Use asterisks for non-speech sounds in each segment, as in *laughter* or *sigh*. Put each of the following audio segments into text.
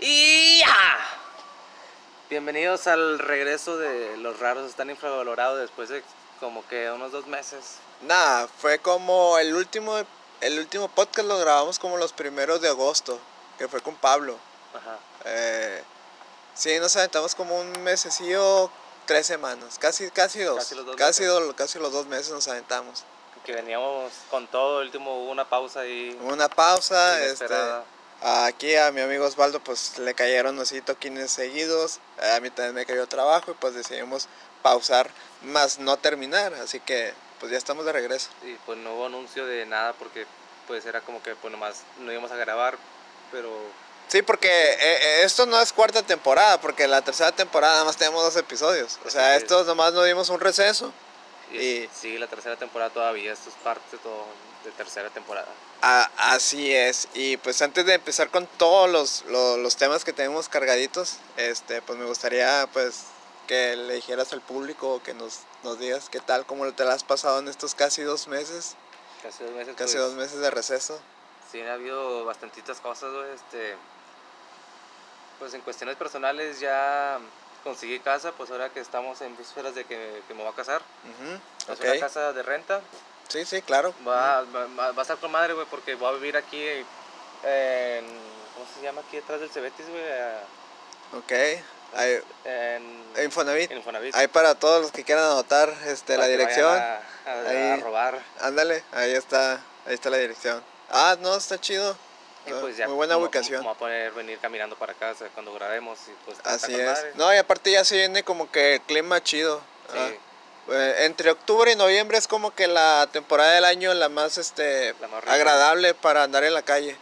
Y ya. Bienvenidos al regreso de Los Raros Están Infravalorados después de como que unos dos meses. Nada, fue como el último, el último podcast lo grabamos como los primeros de agosto, que fue con Pablo. Ajá. Eh, sí, nos aventamos como un mesecillo, tres semanas, casi, casi dos. Casi los dos casi, meses. do- casi los dos meses nos aventamos. Que veníamos con todo, el último hubo una pausa ahí. Una pausa, este. Aquí a mi amigo Osvaldo pues le cayeron así toquines seguidos, a mí también me cayó trabajo y pues decidimos pausar, más no terminar, así que pues ya estamos de regreso. Y pues no hubo anuncio de nada porque pues era como que pues nomás no íbamos a grabar, pero Sí, porque eh, eh, esto no es cuarta temporada, porque la tercera temporada nada más tenemos dos episodios. O sea, estos nomás nos dimos un receso. y Y- sigue la tercera temporada todavía, esto es parte de todo de tercera temporada. A- así es. Y pues antes de empezar con todos los, los, los temas que tenemos cargaditos, este, pues me gustaría pues que le dijeras al público que nos, nos digas qué tal, cómo te la has pasado en estos casi dos meses, Casi dos meses. casi pues, dos meses de receso. Sí, ha habido bastantitas cosas, güey, este... Pues en cuestiones personales ya conseguí casa, pues ahora que estamos en vísperas de que, que me voy a casar. Ujú, Es una casa de renta. Sí, sí, claro. Va, va, va- va a estar con madre, güey, porque voy a vivir aquí en... ¿Cómo se llama aquí detrás del Cebetis, güey? Ah, Ok. Hay, En... Infonavit. en Infonavit. Ahí para todos los que quieran anotar este, la dirección. A, a- Ahí. a robar. Ándale, ahí está, ahí está la dirección. Ah, no, está chido. Y Ah, pues ya Muy buena como- ubicación. Como a poder venir caminando para casa cuando grabemos y pues Así es. madre. No, y aparte ya se viene como que el clima chido. Sí. Ah, entre octubre y noviembre es como que la temporada del año la más este La más rica. agradable para andar en la calle.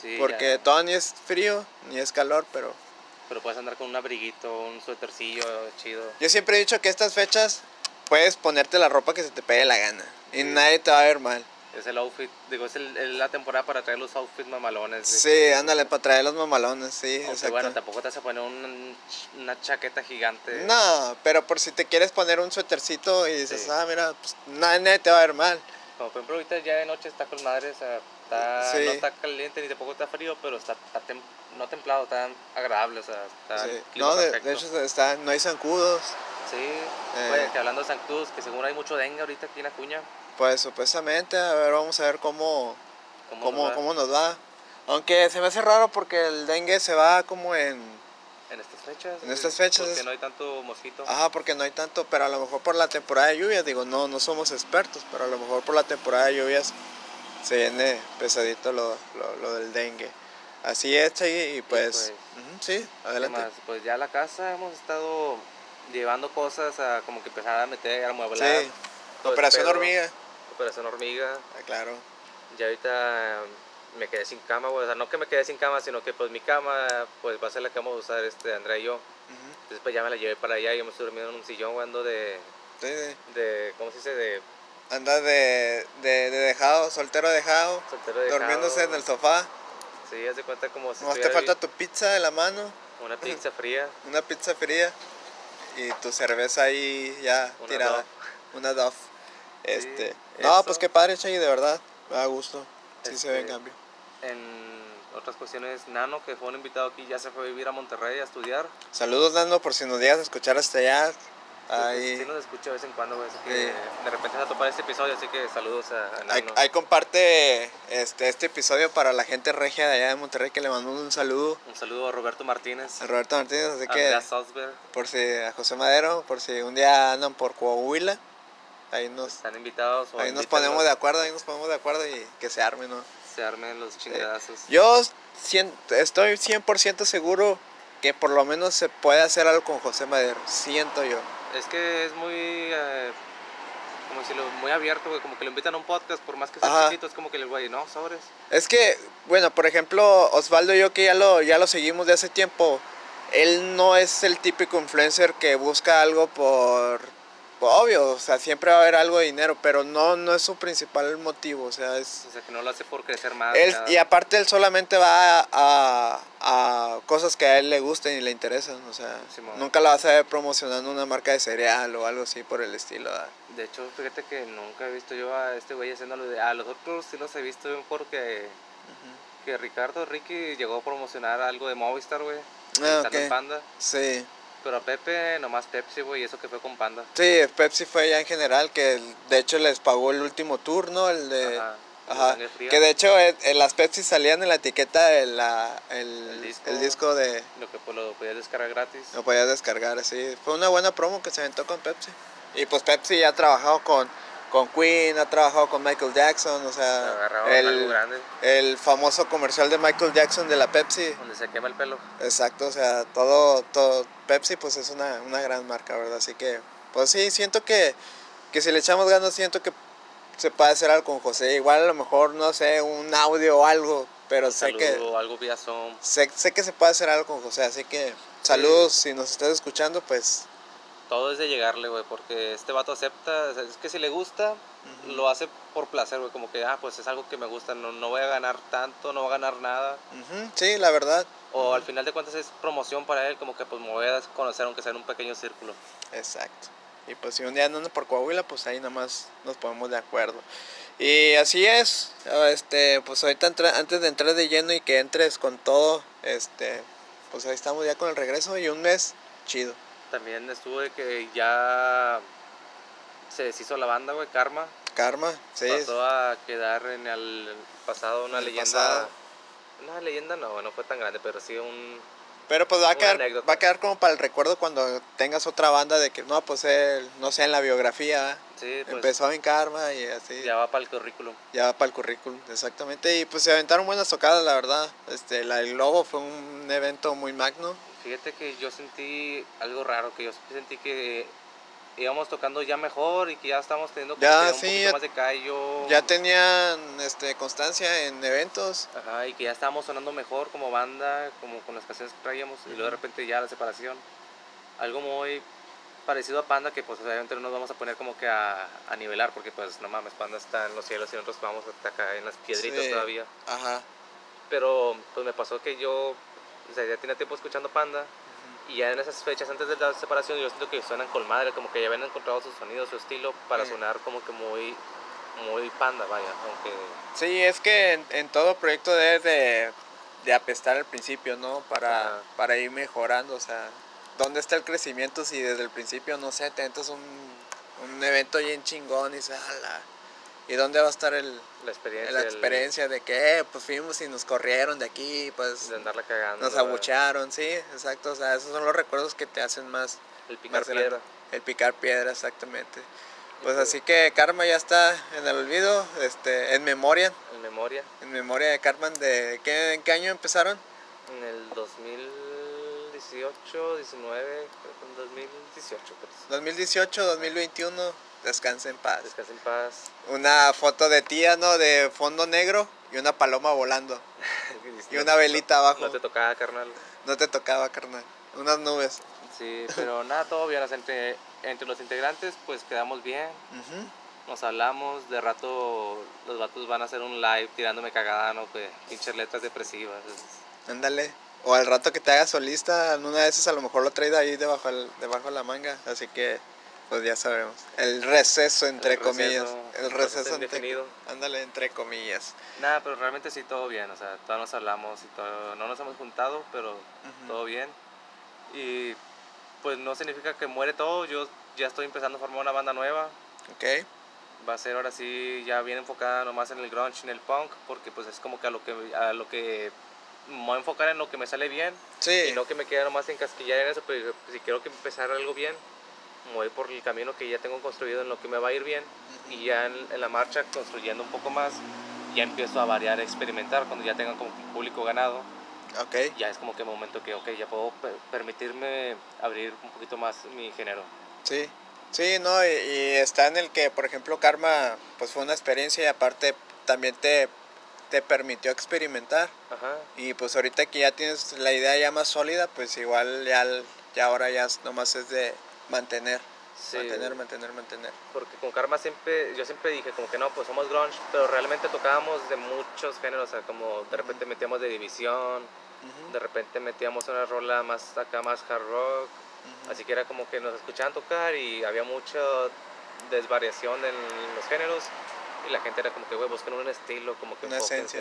sí, porque ya. todo ni es frío, ni es calor, pero Pero puedes andar con un abriguito, un suétercillo chido. yo siempre he dicho que estas fechas puedes ponerte la ropa que se te pegue la gana. Y nadie te va a ver mal. Es el outfit, digo, es el- la temporada para traer los outfits mamalones. Sí, ándale, para traer los mamalones, sí, Aunque exacto. bueno, tampoco te vas a poner un- una chaqueta gigante. No, pero por si te quieres poner un suétercito y dices, Sí. ah, mira, pues nadie, te va a ver mal. Como por ejemplo ahorita ya de noche está con madre, o sea, está, Sí. no está caliente ni tampoco está frío, pero está, está tem- no templado, está agradable, o sea, está Sí. No, de, hecho está, no hay zancudos. Sí, Eh. Oye, que hablando de Cruz, que según hay mucho dengue ahorita aquí en Acuña. Pues supuestamente, a ver, vamos a ver cómo, ¿Cómo, cómo, nos va cómo nos va. Aunque se me hace raro porque el dengue se va como en... En estas fechas. En estas fechas Porque es- no hay tanto mosquito. Ajá, porque no hay tanto, pero a lo mejor por la temporada de lluvias, digo, no, no somos expertos, pero a lo mejor por la temporada de lluvias se viene pesadito lo, lo, lo del dengue. Así es, y pues, pues, ujú, sí, ¿Qué adelante. más? Pues ya la casa hemos estado llevando cosas a como que empezar a meter, a mueblar. Sí, Operación. Hormiga, Operación hormiga. ah, claro. Ya ahorita um, me quedé sin cama, güey. O sea, no que me quedé sin cama, sino que pues mi cama pues va a ser la que vamos a usar este Andrea y yo. Entonces pues ya me la llevé para allá y estoy durmiendo en un sillón, güey, ando de, sí, sí. de, ¿cómo se dice? De Anda de, de, de dejado, soltero dejado, soltero de durmiéndose en el sofá. Sí, haz de cuenta como si Nomás te falta tu pizza de la mano, una *laughs* pizza fría. una pizza fría y tu cerveza ahí ya Una tirada. Dove. Una Duff. Este. No, eso. pues qué padre, Chay, de verdad. Me da gusto. Sí se ve en Este, cambio. En otras cuestiones, Nano, que fue un invitado aquí, ya se fue a vivir a Monterrey a estudiar. Saludos, Nando, por si nos llegas a escuchar hasta allá. Pues, Ahí, Sí nos escucha de vez en cuando, güey, así que Sí. de repente se a topar este episodio, así que saludos a, a ahí, Nano. ahí comparte este, este episodio para la gente regia de allá de Monterrey que le mandamos un saludo Un saludo a Roberto Martínez, a Roberto Martínez. Así a que, Salzberg. por si a José Madero, por si un día andan por Coahuila, ahí nos, Están invitados o ahí nos ponemos de acuerdo, ahí nos ponemos de acuerdo y que se arme, ¿no? Se armen los chingadazos. Yo cien- estoy 100% seguro que por lo menos se puede hacer algo con José Madero, siento yo. Es que es muy, eh, como decirlo, muy abierto, güey, como que lo invitan a un podcast, por más que sea Ajá. chiquito, es como que el güey, no, sobres. Es que, bueno, por ejemplo, Osvaldo y yo que ya lo, ya lo seguimos de hace tiempo, él no es el típico influencer que busca algo por obvio, o sea, siempre va a haber algo de dinero, pero no, no es su principal motivo, o sea, es... O sea, que no lo hace por crecer más. Él, y aparte él solamente va a, a- a cosas que a él le gusten y le interesan, o sea, nunca la vas a ver promocionando una marca de cereal o algo así por el estilo. ¿verdad? De hecho, fíjate que nunca he visto yo a este güey haciéndolo de... A los otros sí los he visto porque que Ricardo Ricky llegó a promocionar algo de Movistar, güey. Ah, estando en ok. Panda. Sí. Pero a Pepe, nomás Pepsi, güey, y eso que fue con Panda. Sí, Pepsi fue ya en general, que de hecho les pagó el último turno, el de... Ajá. Que de hecho eh, en las Pepsi salían en la etiqueta el, la- el, El disco. el disco de... Lo que pues, lo podías descargar gratis. Lo podías descargar, así. Fue una buena promo que se aventó con Pepsi. Y pues Pepsi ya ha trabajado con, con Queen, ha trabajado con Michael Jackson, o sea, el, el famoso comercial de Michael Jackson de la Pepsi. donde se quema el pelo. Exacto, o sea, todo, todo Pepsi pues es una, una gran marca, ¿verdad? Así que, pues sí, siento que, que si le echamos ganas, siento que se puede hacer algo con José. Igual a lo mejor, no sé, un audio o algo, pero sé Saludo, que, algo vía Zoom. sé, sé que se puede hacer algo con José. Así que, saludos, si nos estás escuchando, pues Todo es de llegarle, güey, porque este vato acepta, o sea, es que si le gusta, lo hace por placer, güey, como que, ah, pues es algo que me gusta, no, no voy a ganar tanto, no voy a ganar nada. ujú, sí, la verdad. O al final de cuentas es promoción para él, como que pues me voy a conocer aunque sea en un pequeño círculo. Exacto. Y pues si un día andan por Coahuila, pues ahí nomás nos ponemos de acuerdo. Y así es, este, pues ahorita entra- antes de entrar de lleno y que entres con todo, este, pues ahí estamos ya con el regreso y un mes chido. También estuvo de que ya se deshizo la banda, güey, Karma. Karma, sí. Pasó a quedar en el pasado una el leyenda. pasado. Una leyenda no, no fue tan grande, pero sí un... Pero pues va a quedar, anécdota. va a quedar como para el recuerdo cuando tengas otra banda de que no, pues él, no sé, en la biografía Sí, pues empezó en Karma y así. ya va para el currículum. Ya para el currículum, exactamente. Y pues se aventaron buenas tocadas, la verdad. Este, la del Globo fue un evento muy magno. Fíjate que yo sentí algo raro, que yo sentí que íbamos tocando ya mejor y que ya estábamos teniendo Ya, que un sí, poquito ya- más de callo. Ya tenían este, constancia en eventos. Ajá, y que ya estábamos sonando mejor como banda, como con las canciones que traíamos, y luego de repente ya la separación. Algo muy parecido a Panda, que pues obviamente no nos vamos a poner como que a, a nivelar, porque pues no mames, Panda está en los cielos y nosotros vamos hasta acá en las piedritas Sí. todavía. Ajá. Pero pues me pasó que yo, o sea, ya tenía tiempo escuchando Panda, y ya en esas fechas antes de la separación yo siento que suenan con madre, como que ya habían encontrado su sonido, su estilo, para Sí. sonar como que muy, muy Panda, vaya, aunque... Sí, es que en, en todo proyecto debes de, de apestar al principio, ¿no? Para, para ir mejorando. O sea, ¿dónde está el crecimiento si desde el principio, no sé, te entras un, un evento bien chingón y dices, "Ala", ¿Y dónde va a estar el, La experiencia, la el- experiencia de que, eh, pues fuimos y nos corrieron de aquí, pues de andarla cagando. nos ¿verdad? abuchearon, sí, exacto. O sea, esos son los recuerdos que te hacen más, El picar más piedra. El picar piedra, exactamente. Pues pues- así que Karma ya está en el olvido, este, en memoria, En memoria, en memoria de Carmen, de ¿qué, ¿en qué año empezaron? en el 2018, 19, creo que en 2018, pues. 2018, 2021, descansa en paz. Descansa en paz. Una foto de tía, ¿no? De fondo negro y una paloma volando. *laughs* Y una velita abajo. No te tocaba, carnal. No te tocaba, carnal. Unas nubes. Sí, pero *laughs* nada, todo bien. entre, entre los integrantes, pues quedamos bien. Ujú. Nos hablamos. De rato, los vatos van a hacer un live tirándome cagada, ¿no? Que pinches letras depresivas. Ándale. O al rato que te hagas solista, en una de esas a lo mejor lo traído ahí debajo, el- debajo de la manga. Así que, pues ya sabemos. El receso, entre El comillas. receso, el receso, entre, indefinido. ándale, entre comillas. Nada, pero realmente sí, todo bien. O sea, todos nos hablamos y todo. No nos hemos juntado, pero Ujú. todo bien. Y pues no significa que muere todo. Yo ya estoy empezando a formar una banda nueva. Ok. Va a ser ahora sí ya bien enfocada nomás en el grunge, en el punk, porque pues es como que a lo que, a lo que me voy a enfocar en lo que me sale bien Sí. y no que me quede nomás encasquillar en eso, pero si quiero que empezar algo bien, me voy por el camino que ya tengo construido en lo que me va a ir bien y ya en, en la marcha construyendo un poco más, ya empiezo a variar, a experimentar cuando ya tenga como público ganado, Ok. ya es como que momento que, ok, ya puedo per- permitirme abrir un poquito más mi género. Sí, sí, no, y, y está en el que, por ejemplo, Karma, pues fue una experiencia y aparte también te, te permitió experimentar. Ajá. Y pues ahorita que ya tienes la idea ya más sólida, pues igual ya, ya ahora ya nomás es de mantener, Sí. mantener, mantener, mantener. porque con Karma siempre, yo siempre dije como que no, pues somos grunge, pero realmente tocábamos de muchos géneros, o sea, como de repente metíamos de división, de repente metíamos una rola más acá, más hard rock, así que era como que nos escuchaban tocar y había mucha desvariación en los géneros y la gente era como que, güey, buscan un estilo, como que Una esencia.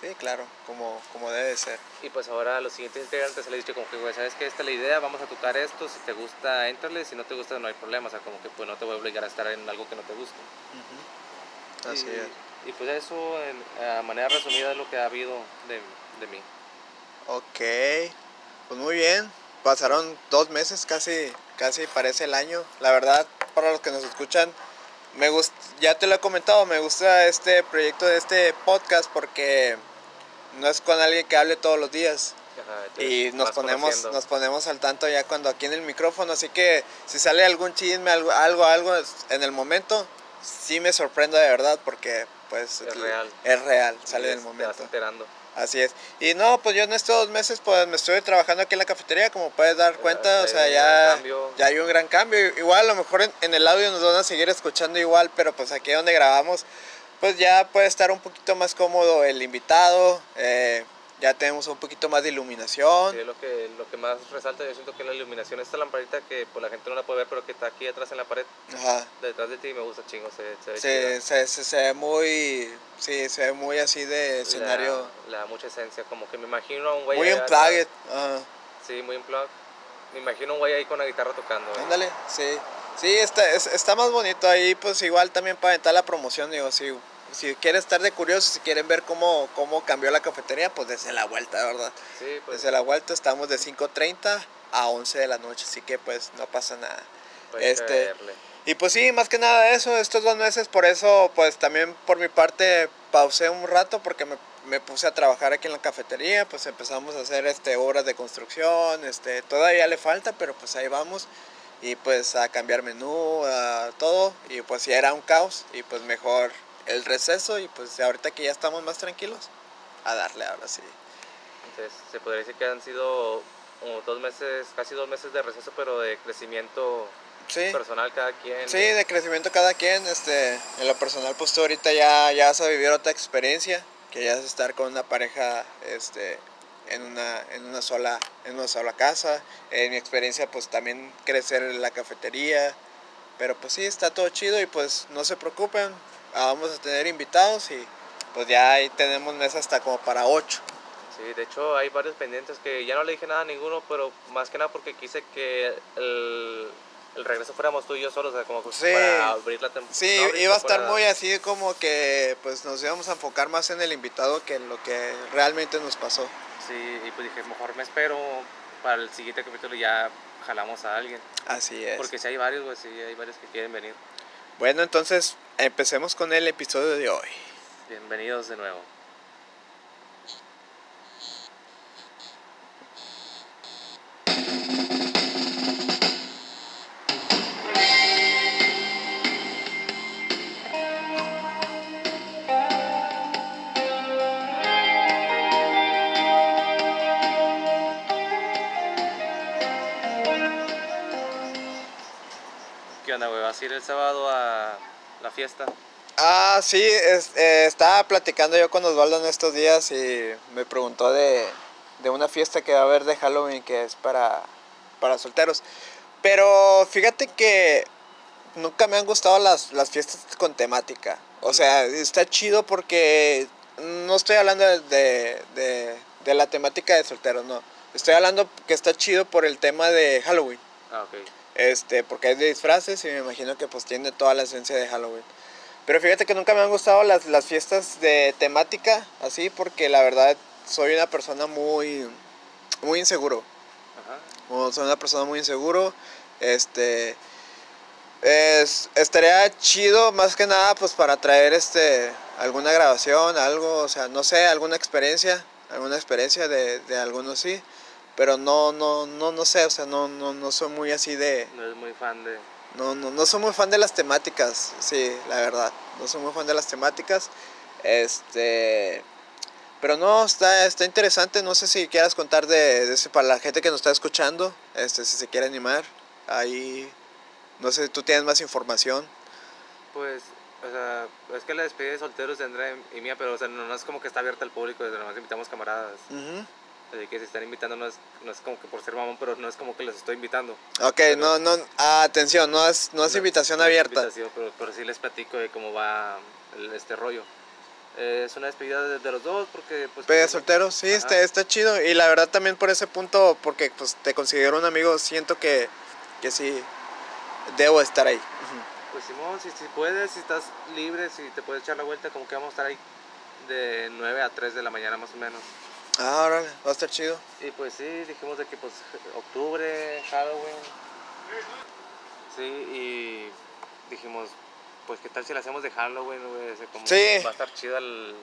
Sí, claro, como, como debe ser. Y pues ahora a los siguientes integrantes se les dicho como que, güey, ¿sabes qué? Esta es la idea, vamos a tocar esto, si te gusta, entrale, si no te gusta, no hay problema, o sea, como que pues no te voy a obligar a estar en algo que no te guste. Así y, es. Y pues eso, en, a manera resumida, es lo que ha habido de, de mí. Ok, pues muy bien. Pasaron dos meses, casi, casi parece el año. La verdad, para los que nos escuchan, me gusta, ya te lo he comentado, me gusta este proyecto de este podcast porque no es con alguien que hable todos los días. Ajá, Y nos ponemos, conociendo. nos ponemos al tanto ya cuando aquí en el micrófono, así que si sale algún chisme, algo, algo, algo en el momento, sí me sorprendo de verdad porque pues Es real. es real, sale del es- Te vas momento. enterando. Así es. Y no, pues yo en estos dos meses pues me estuve trabajando aquí en la cafetería, como puedes dar cuenta, o hay sea, ya, ya hay un gran cambio. Igual a lo mejor en, en el audio nos van a seguir escuchando igual, pero pues aquí donde grabamos, pues ya puede estar un poquito más cómodo el invitado, eh, ya tenemos un poquito más de iluminación. Sí, lo que, lo que más resalta, yo siento que la iluminación, esta lamparita que pues, la gente no la puede ver, pero que está aquí atrás en la pared, Ajá. detrás de ti, me gusta chingo, se, se ve Se, se, se, se ve muy, sí, se ve muy así de escenario, le da mucha esencia, como que me imagino a un güey muy allá unplugged. Ajá. Sí, muy unplugged. Me imagino un güey ahí con la guitarra tocando. ¿eh? Ándale, sí. Sí, está, es- está más bonito ahí, pues igual también para aventar la promoción, digo, si, si quieren estar de curiosos, si quieren ver cómo, cómo cambió la cafetería, pues desde la vuelta, ¿verdad? Sí, pues, Desde la vuelta estamos de 5.30 a 11 de la noche, así que pues no pasa nada. pues, hay que este. Y pues sí, más que nada eso, estos dos meses, por eso pues también por mi parte pausé un rato porque me, me puse a trabajar aquí en la cafetería, pues empezamos a hacer este, obras de construcción, este, todavía le falta, pero pues ahí vamos. Y pues a cambiar menú, a todo, y pues ya era un caos, y pues mejor el receso, y pues ahorita que ya estamos más tranquilos, a darle ahora sí. Entonces, se podría decir que han sido como dos meses, casi dos meses de receso, pero de crecimiento Sí. personal cada quien. Sí, de crecimiento cada quien, este, en lo personal pues tú ahorita ya, ya vas a vivir otra experiencia, que ya es estar con una pareja, este, en una, en una sola, en una sola casa, en mi experiencia pues también crecer en la cafetería, pero pues sí, está todo chido y pues no se preocupen, vamos a tener invitados y pues ya ahí tenemos mesa hasta como para ocho. Sí, de hecho hay varios pendientes que ya no le dije nada a ninguno, pero más que nada porque quise que el, el regreso fuéramos tú y yo solos, o sea, como que Sí. para abrir la temporada. Sí, iba a estar muy así como que pues nos íbamos a enfocar más en el invitado que en lo que realmente nos pasó. Sí, y pues dije, mejor me espero para el siguiente capítulo ya jalamos a alguien. Así es. Porque si hay varios, pues sí, hay varios que quieren venir. Bueno, entonces empecemos con el episodio de hoy. Bienvenidos de nuevo. ¿Qué onda, güey? ¿Vas a ir el sábado a la fiesta? Ah, sí, es- eh, estaba platicando yo con Osvaldo en estos días y me preguntó de, de una fiesta que va a haber de Halloween que es para, para solteros. Pero fíjate que nunca me han gustado las, las fiestas con temática. O sea, está chido porque no estoy hablando de, de, de- la temática de solteros, no. Estoy hablando que está chido por el tema de Halloween. Ah, ok. Este, porque es de disfraces y me imagino que pues tiene toda la esencia de Halloween. Pero fíjate que nunca me han gustado las, las fiestas de temática, así, porque la verdad soy una persona muy, muy inseguro. Ajá. Como soy una persona muy inseguro, este, es, estaría chido más que nada pues para traer este, alguna grabación, algo, o sea, no sé, alguna experiencia, alguna experiencia de, de algunos sí. Pero no, no, no, no sé, o sea, no, no, no soy muy así de, No es muy fan de... no, no, no soy muy fan de las temáticas, sí, la verdad. No soy muy fan de las temáticas. Este. Pero no, está, está interesante. No sé si quieras contar de, de ese para la gente que nos está escuchando. Este, si se quiere animar. Ahí. No sé, tú tienes más información. Pues, o sea, es que la despedida de solteros de Andrea y mía, pero o sea, no, no es como que está abierta al público, desde nomás invitamos camaradas. Ujú. Así que si están invitando no es, no es como que por ser mamón, pero no es como que los estoy invitando. Ok, no, no. ah, atención, no es, no es invitación no es abierta. invitación, pero, pero sí les platico de cómo va el- este rollo. Eh, es una despedida de, de los dos porque pues... De pues, soltero, sí, Ajá. está, está chido. Y la verdad también por ese punto, porque pues te considero un amigo, siento que, que sí, debo estar ahí. Pues Simón, si, si puedes, si estás libre, si te puedes echar la vuelta, como que vamos a estar ahí de 9 a 3 de la mañana más o menos. Ah, órale, va a estar chido. Y pues sí, dijimos de que pues octubre, Halloween. Sí, y dijimos, pues qué tal si lo hacemos de Halloween, güey, como Sí. va a estar chido el...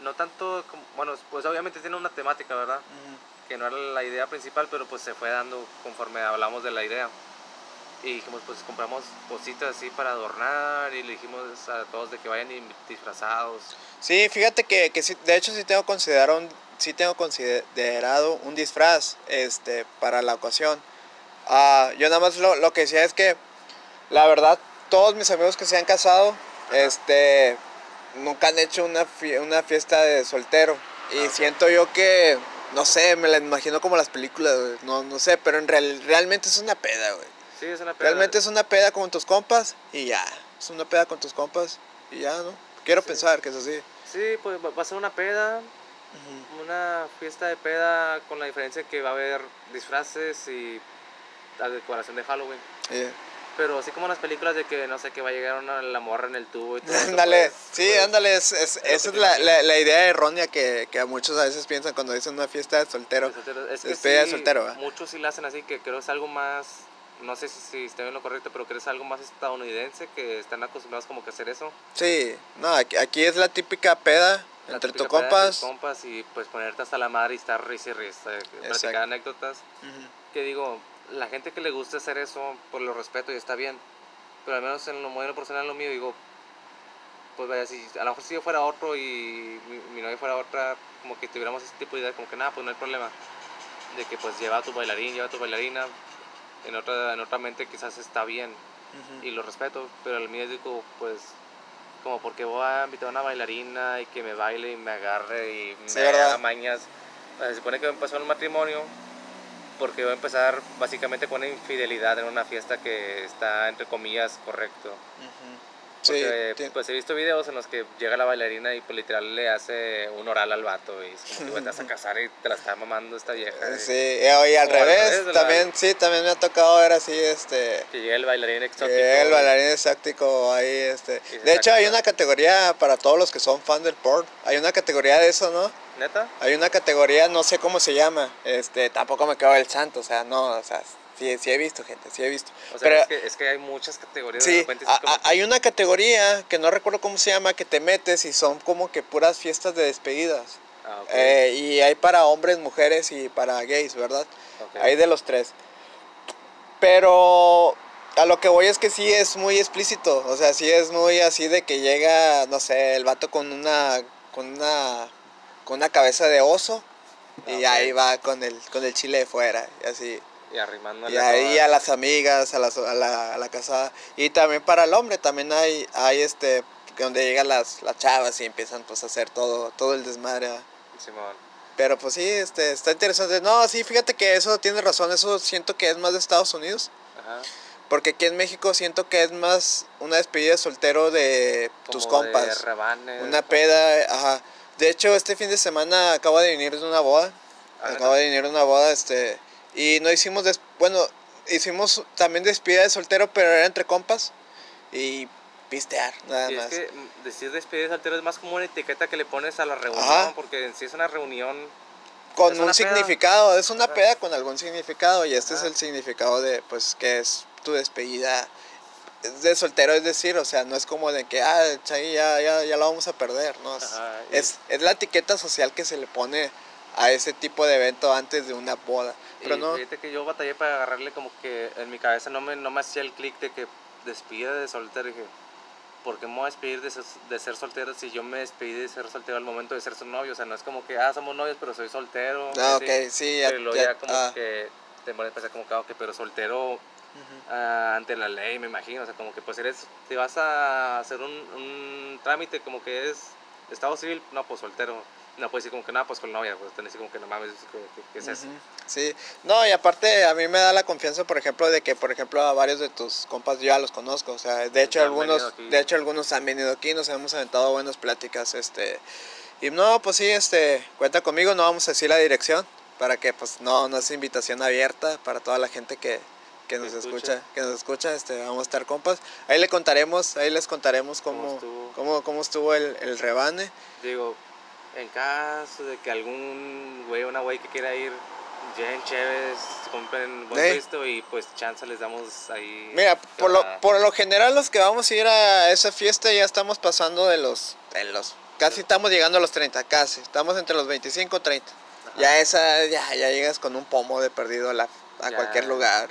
No tanto, como, bueno, pues obviamente tiene una temática, ¿verdad? Que no era la idea principal, pero pues se fue dando conforme hablamos de la idea. Y dijimos, pues compramos cositas así para adornar y le dijimos a todos de que vayan disfrazados. Sí, fíjate que, que sí, de hecho sí tengo considerado un, sí tengo considerado un disfraz este, para la ocasión. Ah, yo nada más lo, lo que decía es que, la verdad, todos mis amigos que se han casado, este, nunca han hecho una, una fiesta de soltero. Y siento yo que, no sé, me la imagino como las películas, no, no sé, pero en real, realmente es una peda, güey. Sí, es una peda. Realmente es una peda con tus compas y ya. Es una peda con tus compas y ya, ¿no? Quiero Sí. pensar que es así. Sí, pues va a ser una peda, una fiesta de peda con la diferencia que va a haber disfraces y la decoración de Halloween. Yeah. Pero así como en las películas de que no sé que va a llegar una, la morra en el tubo y todo Ándale, pues, sí, pues, ándale, es, es- esa es la, la, la idea errónea que, que a muchos a veces piensan cuando dicen una fiesta de soltero. de soltero. Es que de sí, soltero, ¿va? muchos sí la hacen así, que creo es algo más, no sé si, si estoy en lo correcto, pero creo es algo más estadounidense, que están acostumbrados como que a hacer eso. Sí, no, aquí, aquí es la típica peda La entre tus compas. compas y pues ponerte hasta la madre y estar risa y risa, eh, platicar anécdotas. Ujú. que digo, la gente que le gusta hacer eso, pues lo respeto y está bien. Pero al menos en lo modelo personal, lo mío, digo, pues vaya, si a lo mejor si yo fuera otro y mi, mi novia fuera otra, como que tuviéramos ese tipo de idea, como que nada, pues no hay problema. De que pues lleva a tu bailarín, lleva a tu bailarina. En otra, en otra mente quizás está bien Ujú. y lo respeto, pero el mío digo, pues, como porque voy a invitar a una bailarina y que me baile y me agarre y Sí, me haga mañas. Eh, Se supone que va a empezar un matrimonio porque va a empezar básicamente con una infidelidad en una fiesta que está, entre comillas, correcto. Ujú. Sí, Porque, ti- pues he visto videos en los que llega la bailarina y pues literal le hace un oral al vato y es como que "Güey, te vas a *laughs* casar y te la está mamando esta vieja. y sí, eh, oye, al revés, también, sí, también me ha tocado ver así, este, Que llega el bailarín exótico. el bailarín exótico ahí, este. Y De hecho, hay una categoría para todos los que son fan del porn, hay una categoría de eso, ¿no? ¿Neta? Hay una categoría, no sé cómo se llama, este, tampoco me quedo el santo, o sea, no, o sea, sí, sí he visto gente, sí he visto. O sea, Pero es, que, es que hay muchas categorías. de sí, repente, a- como a- hay una categoría que no recuerdo cómo se llama, que te metes y son como que puras fiestas de despedidas. Ah, Eh, y hay para hombres, mujeres y para gays, ¿verdad? Hay de los tres. Pero a lo que voy es que sí es muy explícito. O sea, sí es muy así de que llega, no sé, el vato con una. con una. con una cabeza de oso. Y Ah, ahí va con el, con el chile de fuera. Y así. Y Y ahí a las amigas, a, las- a, la, a la casada. Y también para el hombre, también hay, hay este. donde llegan las, las chavas y empiezan pues a hacer todo, todo el desmadre. Simón. Pero pues sí, este, está interesante. No, sí, fíjate que eso tiene razón, eso siento que es más de Estados Unidos. Ajá. Porque aquí en México siento que es más una despedida de soltero de tus de compas. rebanes, Una peda, ajá. De hecho, este fin de semana acabo de venir de una boda. Ah. Acabo de venir de una boda, este. Y no hicimos, des- bueno, hicimos también despedida de soltero, pero era entre compas. Y pistear, nada Sí, más. es que decir despedida de soltero es más como una etiqueta que le pones a la reunión, Ajá. porque en sí es una reunión. con Es un peda. significado, es una Ajá. peda con algún significado y este es Ajá. el significado de pues que es tu despedida de soltero, es decir, o sea, no es como de que, ah, Chagui, ya, ya, ya lo vamos a perder, ¿no? Es, es, es la etiqueta social que se le pone a ese tipo de evento antes de una boda. Pero y no, fíjate que yo batallé para agarrarle como que en mi cabeza no me, no me hacía el clic de que despedida de soltero. Dije, ¿por qué me voy a despedir de ser, de ser soltero si yo me despedí de ser soltero al momento de ser su novio? O sea, no es como que, ah, somos novios, pero soy soltero. ah, así. ok, sí, ya, Pero ya- ya como ah, que te pones a pensar como que, ah, ok, pero soltero ah, ante la ley, me imagino. O sea, como que pues eres, si vas a hacer un, un trámite como que es Estado civil, no, pues soltero. No puedes decir como que nada, pues con la novia, pues tenés como que no mames, ¿qué, es eso? Ujú, Sí, no, y aparte a mí me da la confianza, por ejemplo, de que, por ejemplo, a varios de tus compas yo ya los conozco, o sea, de hecho han algunos, de hecho algunos han venido aquí, nos hemos aventado buenas pláticas, este, y no, pues sí, este, cuenta conmigo, no vamos a decir la dirección, para que, pues, no, no es invitación abierta para toda la gente que, que nos escucha. escucha, que nos escucha, este, vamos a estar compas, ahí le contaremos, ahí les contaremos ¿Cómo cómo, estuvo? cómo, cómo estuvo el, el rebane, Digo, en caso de que algún güey o una güey que quiera ir, lleguen chéves, compren buen Sí. visto y pues chance les damos ahí. Mira, ¿qué por lo, por lo general los que vamos a ir a esa fiesta ya estamos pasando de los, de los casi estamos llegando a los 30, casi, estamos entre los 25 y 30. Ajá. Ya esa, ya, ya llegas con un pomo de perdido a, la- a Ya. cualquier lugar.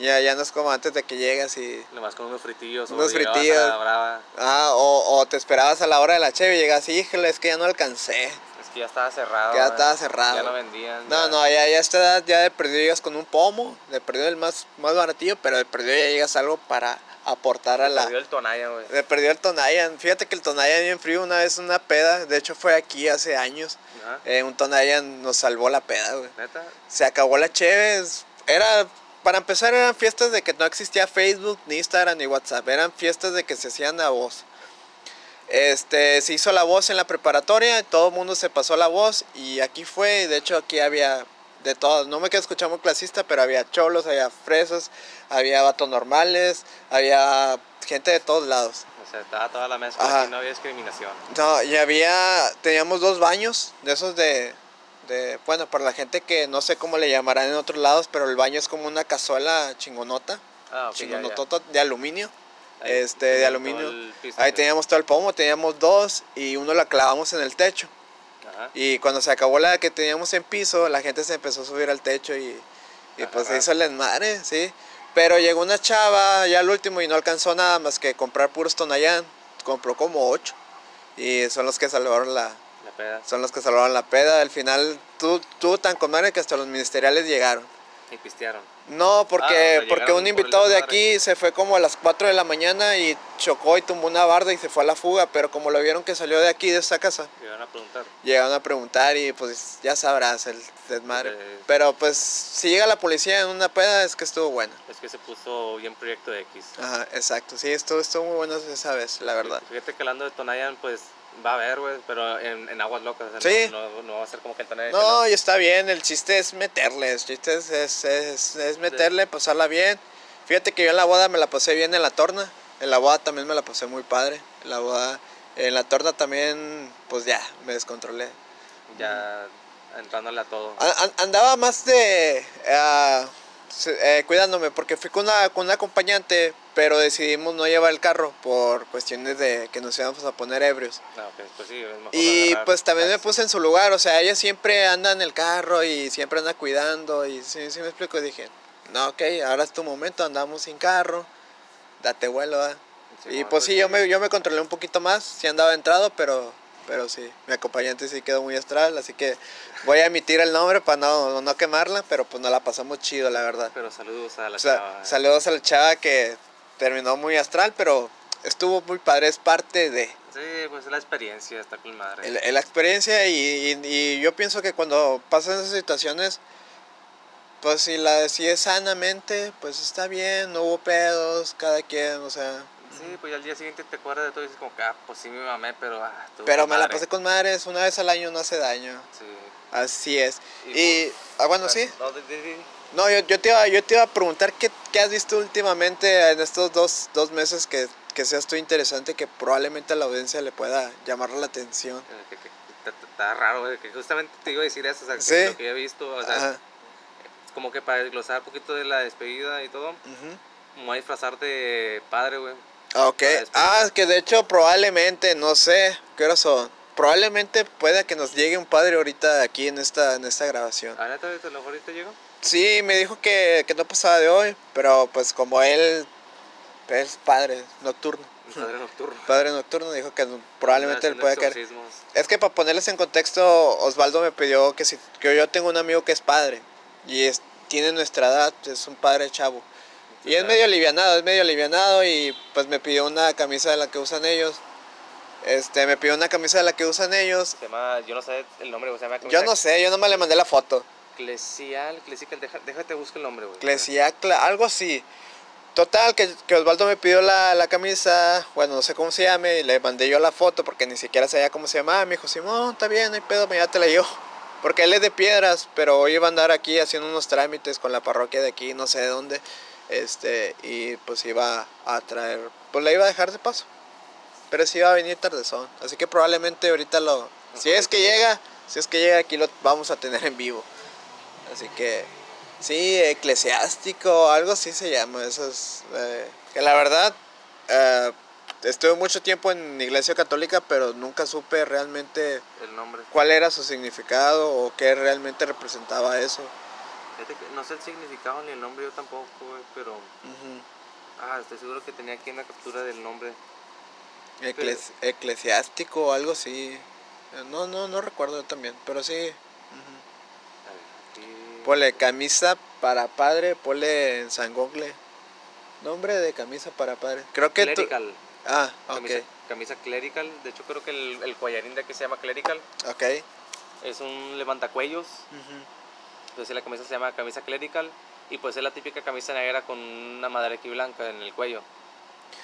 Ya, ya no es como antes de que llegas y... Nomás con unos fritillos Unos o llegabas a fritillos. la brava. Ah, o, o te esperabas a la hora de la cheve y llegas, híjole, es que ya no alcancé. Es que ya estaba cerrado. Ya ¿verdad? estaba cerrado. Ya no vendían. No, ya- no, ya, ya a esta edad ya de perdido llegas con un pomo, de perdido el más, más baratillo, pero de perdido ya llegas algo para aportar a la... Perdió el Tonaya, güey. Me perdió el Tonayan. Fíjate que el Tonayan bien frío una vez una peda. De hecho fue aquí hace años. Eh, un Tonayan nos salvó la peda, güey. Neta. Se acabó la Cheves. Era, para empezar eran fiestas de que no existía Facebook, ni Instagram, ni WhatsApp. Eran fiestas de que se hacían a voz. Este, se hizo la voz en la preparatoria, todo el mundo se pasó la voz y aquí fue, de hecho aquí había de todos, no me quedo escuchando clasista, pero había cholos, había fresas, había vatos normales, había gente de todos lados. O sea, estaba toda la mezcla y no había discriminación. No, y había, teníamos dos baños, de esos de, de, bueno, para la gente que no sé cómo le llamarán en otros lados, pero el baño es como una cazuela chingonota, Ah, ok, ya, ya. chingonotota de aluminio, Ahí este, de aluminio. Ahí teníamos todo el pomo, teníamos dos y uno la clavamos en el techo. Ajá. Y cuando se acabó la que teníamos en piso, la gente se empezó a subir al techo y, y pues se hizo el desmadre, sí. Pero llegó una chava ya al último y no alcanzó nada más que comprar puros Tonayán. Compró como ocho. Y son los que salvaron La peda. son los que salvaron la peda. Al final tú, tú tan con madre que hasta los ministeriales llegaron. Y pistearon. No, porque, Ah, porque un invitado de aquí se fue como a las 4 de la mañana y chocó y tumbó una barda y se fue a la fuga. Pero como lo vieron que salió de aquí, de esta casa, Llegaron a preguntar. llegaron a preguntar y pues ya sabrás el desmadre. Eh. Pero pues si llega la policía en una peda es que estuvo bueno. Es que se puso bien Proyecto X. Ajá, exacto. Sí, estuvo, estuvo muy bueno esa vez, la verdad. Fíjate que hablando de Tonayan, pues va a haber, güey, pero en, en aguas locas. o sea, Sí. No, no, no va a ser como que el. No, y está bien, el chiste es meterle, el chiste es, es, es- es meterle, pasarla bien. Fíjate que yo en la boda me la pasé bien en la torna, en la boda también me la pasé muy padre, en la boda, en la torna también, pues ya, me descontrolé. Ya entrándole a todo. Andaba más de se- eh, cuidándome porque fui con una, con una acompañante, pero decidimos no llevar el carro por cuestiones de que nos íbamos a poner ebrios. No, ok, pues sí, es mejor Y pues también me puse en su lugar, o sea, ella siempre anda en el carro y siempre anda cuidando y sí, sí me explico, dije, no, ok, ahora es tu momento, andamos sin carro, date vuelo, ¿va?". Sí, y bueno, pues sí, yo me, yo me controlé un poquito más, sí andaba entrado, pero, pero sí, mi acompañante sí quedó muy astral, así que voy a emitir el nombre para no, no quemarla, pero pues nos la pasamos chido, la verdad. Pero saludos a la O sea, chava. saludos a la chava que terminó muy astral, pero estuvo muy padre, es parte de... Sí, pues la experiencia, está con madre. el- la experiencia y, y- y yo pienso que cuando pasan esas situaciones, pues si la si es sanamente, pues está bien, no hubo pedos, cada quien, o sea, Sí, pues al día siguiente te acuerdas de todo y dices como que, ah, pues sí me mamé, pero ah, pero me la madre. pasé con madres, una vez al año no hace daño, Sí. así es. Y, Y, ah, bueno, sí, No, no, yo, yo, te iba, yo te iba a preguntar qué, qué has visto últimamente en estos dos, dos meses que, que seas tú interesante, que probablemente a la audiencia le pueda llamar la atención. eh, que- que- Está está raro, que justamente te iba a decir eso, o sea, que Sí. lo que he visto, o sea, Ajá, como que para desglosar un poquito de la despedida y todo, ujú. me voy a disfrazar de padre, güey. Ah, Ok. Ah, que de hecho probablemente, no sé, ¿qué horas son? Probablemente pueda que nos llegue un padre ahorita aquí en esta, en esta grabación. ¿A neta, a lo mejor ahorita llego? Sí, me dijo que, que no pasaba de hoy, pero pues como él es padre nocturno, padre nocturno. padre nocturno, dijo que probablemente él puede caer. Es que para ponerles en contexto, Osvaldo me pidió que si que yo tengo un amigo que es padre y es, tiene nuestra edad, es un padre chavo. Y es medio alivianado, es medio alivianado y pues me pidió una camisa de la que usan ellos. Este, me pidió una camisa de la que usan ellos. Se llama, yo no sé el nombre, se llama Yo camisa no sé, yo nomás le mandé la foto. Clesial, Clesical, deja- déjate buscar el nombre, güey. Clesiacla, algo así. Total, que, que Osvaldo me pidió la, la camisa, bueno, no sé cómo se llame, y le mandé yo la foto porque ni siquiera sabía cómo se llamaba. Me dijo, Simón, está bien, no hay pedo, ya te la yo. Porque él es de piedras, pero hoy iba a andar aquí haciendo unos trámites con la parroquia de aquí, no sé de dónde. Este, y pues iba a traer, pues le iba a dejar de paso. Pero sí iba a venir tardezón. Así que probablemente ahorita lo. Si es que llega, si es que llega aquí lo vamos a tener en vivo. Así que sí, eclesiástico, algo así se llama. Eso es. eh, que la verdad, eh, estuve mucho tiempo en iglesia católica, pero nunca supe realmente El nombre. cuál era su significado o qué realmente representaba eso. No sé el significado ni el nombre, yo tampoco, güey, pero. Ah, estoy seguro que tenía aquí una captura del nombre. Ecles- eclesiástico o algo así. Eh, No, no, no recuerdo yo también, pero sí. Ponle camisa para padre, ponle en San Google. Nombre de camisa para padre. Creo que tú... Clerical. Ah, ok. Camisa, camisa clerical. De hecho, creo que el, el collarín de aquí se llama clerical. Ok. Es un levantacuellos. Ujú. Entonces la camisa se llama camisa clerical. Y pues es la típica camisa negra con una madera aquí blanca en el cuello.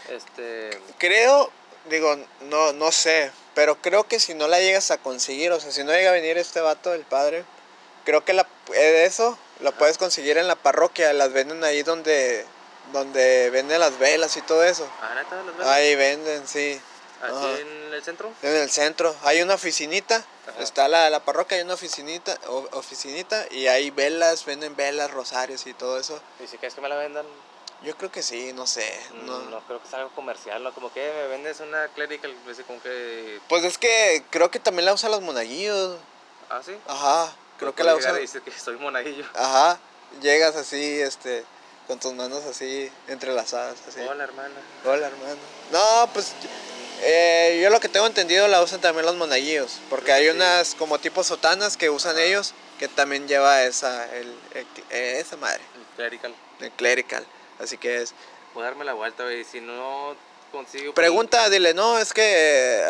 Este. Creo, digo, no, no sé, pero creo que si no la llegas a conseguir, o sea, si no llega a venir este vato, el padre, creo que la, eh, eso lo puedes conseguir en la parroquia, las venden ahí donde, donde venden las velas y todo eso. Ah, neta, las ves? Ahí venden, sí. Aquí ajá. en el centro. En el centro hay una oficinita, Ajá. está la, la parroquia, hay una oficinita, o- oficinita y hay velas, venden velas, rosarios y todo eso. Y si quieres que me la vendan, Yo creo que sí, no sé. no, No. no creo que sea algo comercial, ¿no? Como que me vendes una clerical, como que. Pues es que creo que también la usan los monaguillos. Ah, sí. Ajá, creo que la usan. decir que *laughs* soy monaguillo. Ajá, llegas así, este, con tus manos así entrelazadas, así. Hola, hermana. Hola, hermano. No, pues eh, yo lo que tengo entendido la usan también los monaguillos, porque hay unas como tipo sotanas que usan ellos que también lleva esa, el, el- eh, esa madre, El clerical. el clerical. Así que es. Voy a darme la vuelta, güey. Si no consigo. Pregunta, dile, no, es que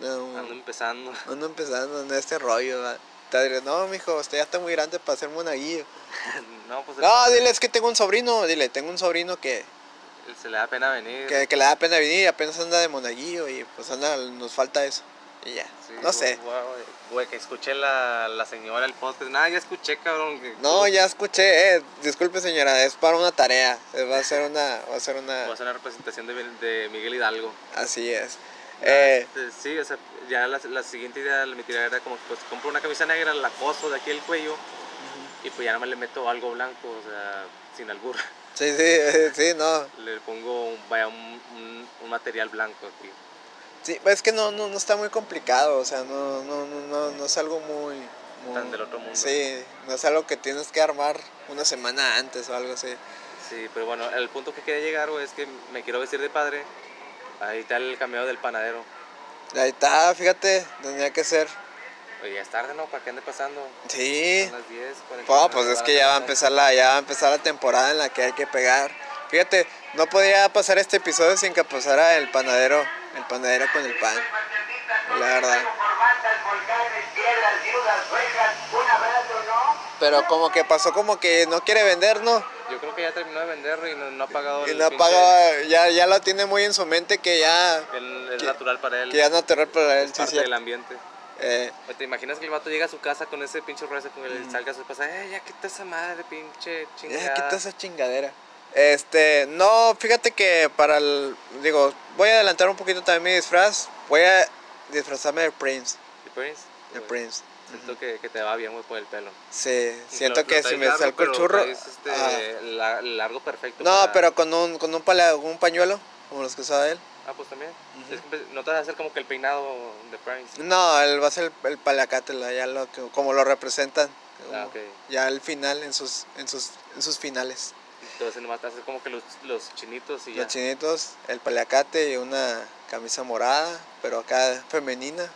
no, Ando empezando. ando empezando en este rollo. va. Te diré, no, mijo, usted ya está muy grande para ser monaguillo. *laughs* no, pues No, dile, es que tengo un sobrino, dile, tengo un sobrino que, se le da pena venir. que, que le da pena venir y apenas anda de monaguillo y pues anda, nos falta eso. Y ya, Sí, no sé. Güey, que escuché la, la señora el podcast. Nada, ya escuché, cabrón. que- No, ya escuché, eh, disculpe señora, es para una tarea, eh, va a ser una, va a ser Voy a una, hacer una representación de, de Miguel Hidalgo. así es. Eh, este, sí, o sea, ya la, la siguiente idea de mi tirada era como, pues compro una camisa negra, la coso de aquí el cuello y pues ya no me le meto algo blanco, o sea, sin albur. *laughs* sí, sí, eh, sí, no, Le pongo, un- vaya, un, un, un material blanco aquí. sí, es que no, no, no está muy complicado, o sea, no, no, no, no, no es algo muy, muy- Tan del otro mundo. Sí, no es algo que tienes que armar una semana antes o algo así. Sí, pero bueno, el punto que quería llegar, güey, es que me quiero vestir de padre. Ahí está el cameo del panadero. Ahí está, fíjate, tenía que ser. Oye, ya es tarde, ¿no? ¿Para qué ande pasando? Sí, Son las 10, 49, Oh, pues es que ya va a empezar la, ya va a empezar la temporada en la que hay que pegar. Fíjate, no podía pasar este episodio sin que pasara el panadero, el panadero con el pan. La verdad. Pero como que pasó como que no quiere vender, ¿no? Yo creo que ya terminó de vender y no, no ha pagado Y el no pinche- paga, ya, ya lo tiene muy en su mente que ya, el- Es que- natural para él. que ya no te para él, sí, parte del ambiente. Eh, ¿Te imaginas que el vato llega a su casa con ese pinche rezo con el salga a su esposa? Eh, ya quita esa madre, pinche chingada. Ya quita esa chingadera. Este, no, fíjate que para el. Digo, voy a adelantar un poquito también mi disfraz. Voy a disfrazarme de Prince. ¿Y Prince? De Prince. Siento que, que te va bien, por el pelo. Sí, siento Lo- que lo si me largo, salgo el churro. traes, este, ajá. la- largo perfecto. No, para- pero con un, con un, pala- un pañuelo, como los que usaba él. Ah, pues también. Es que empe- no te vas a hacer como que el peinado de Prince. No, él va a ser el, el ya lo, que- como lo representan. Ah. Ya al final, en sus, en sus, en sus finales. Entonces nomás te haces como que los, los chinitos y ya. Los chinitos, el palacate y una camisa morada, pero acá femenina.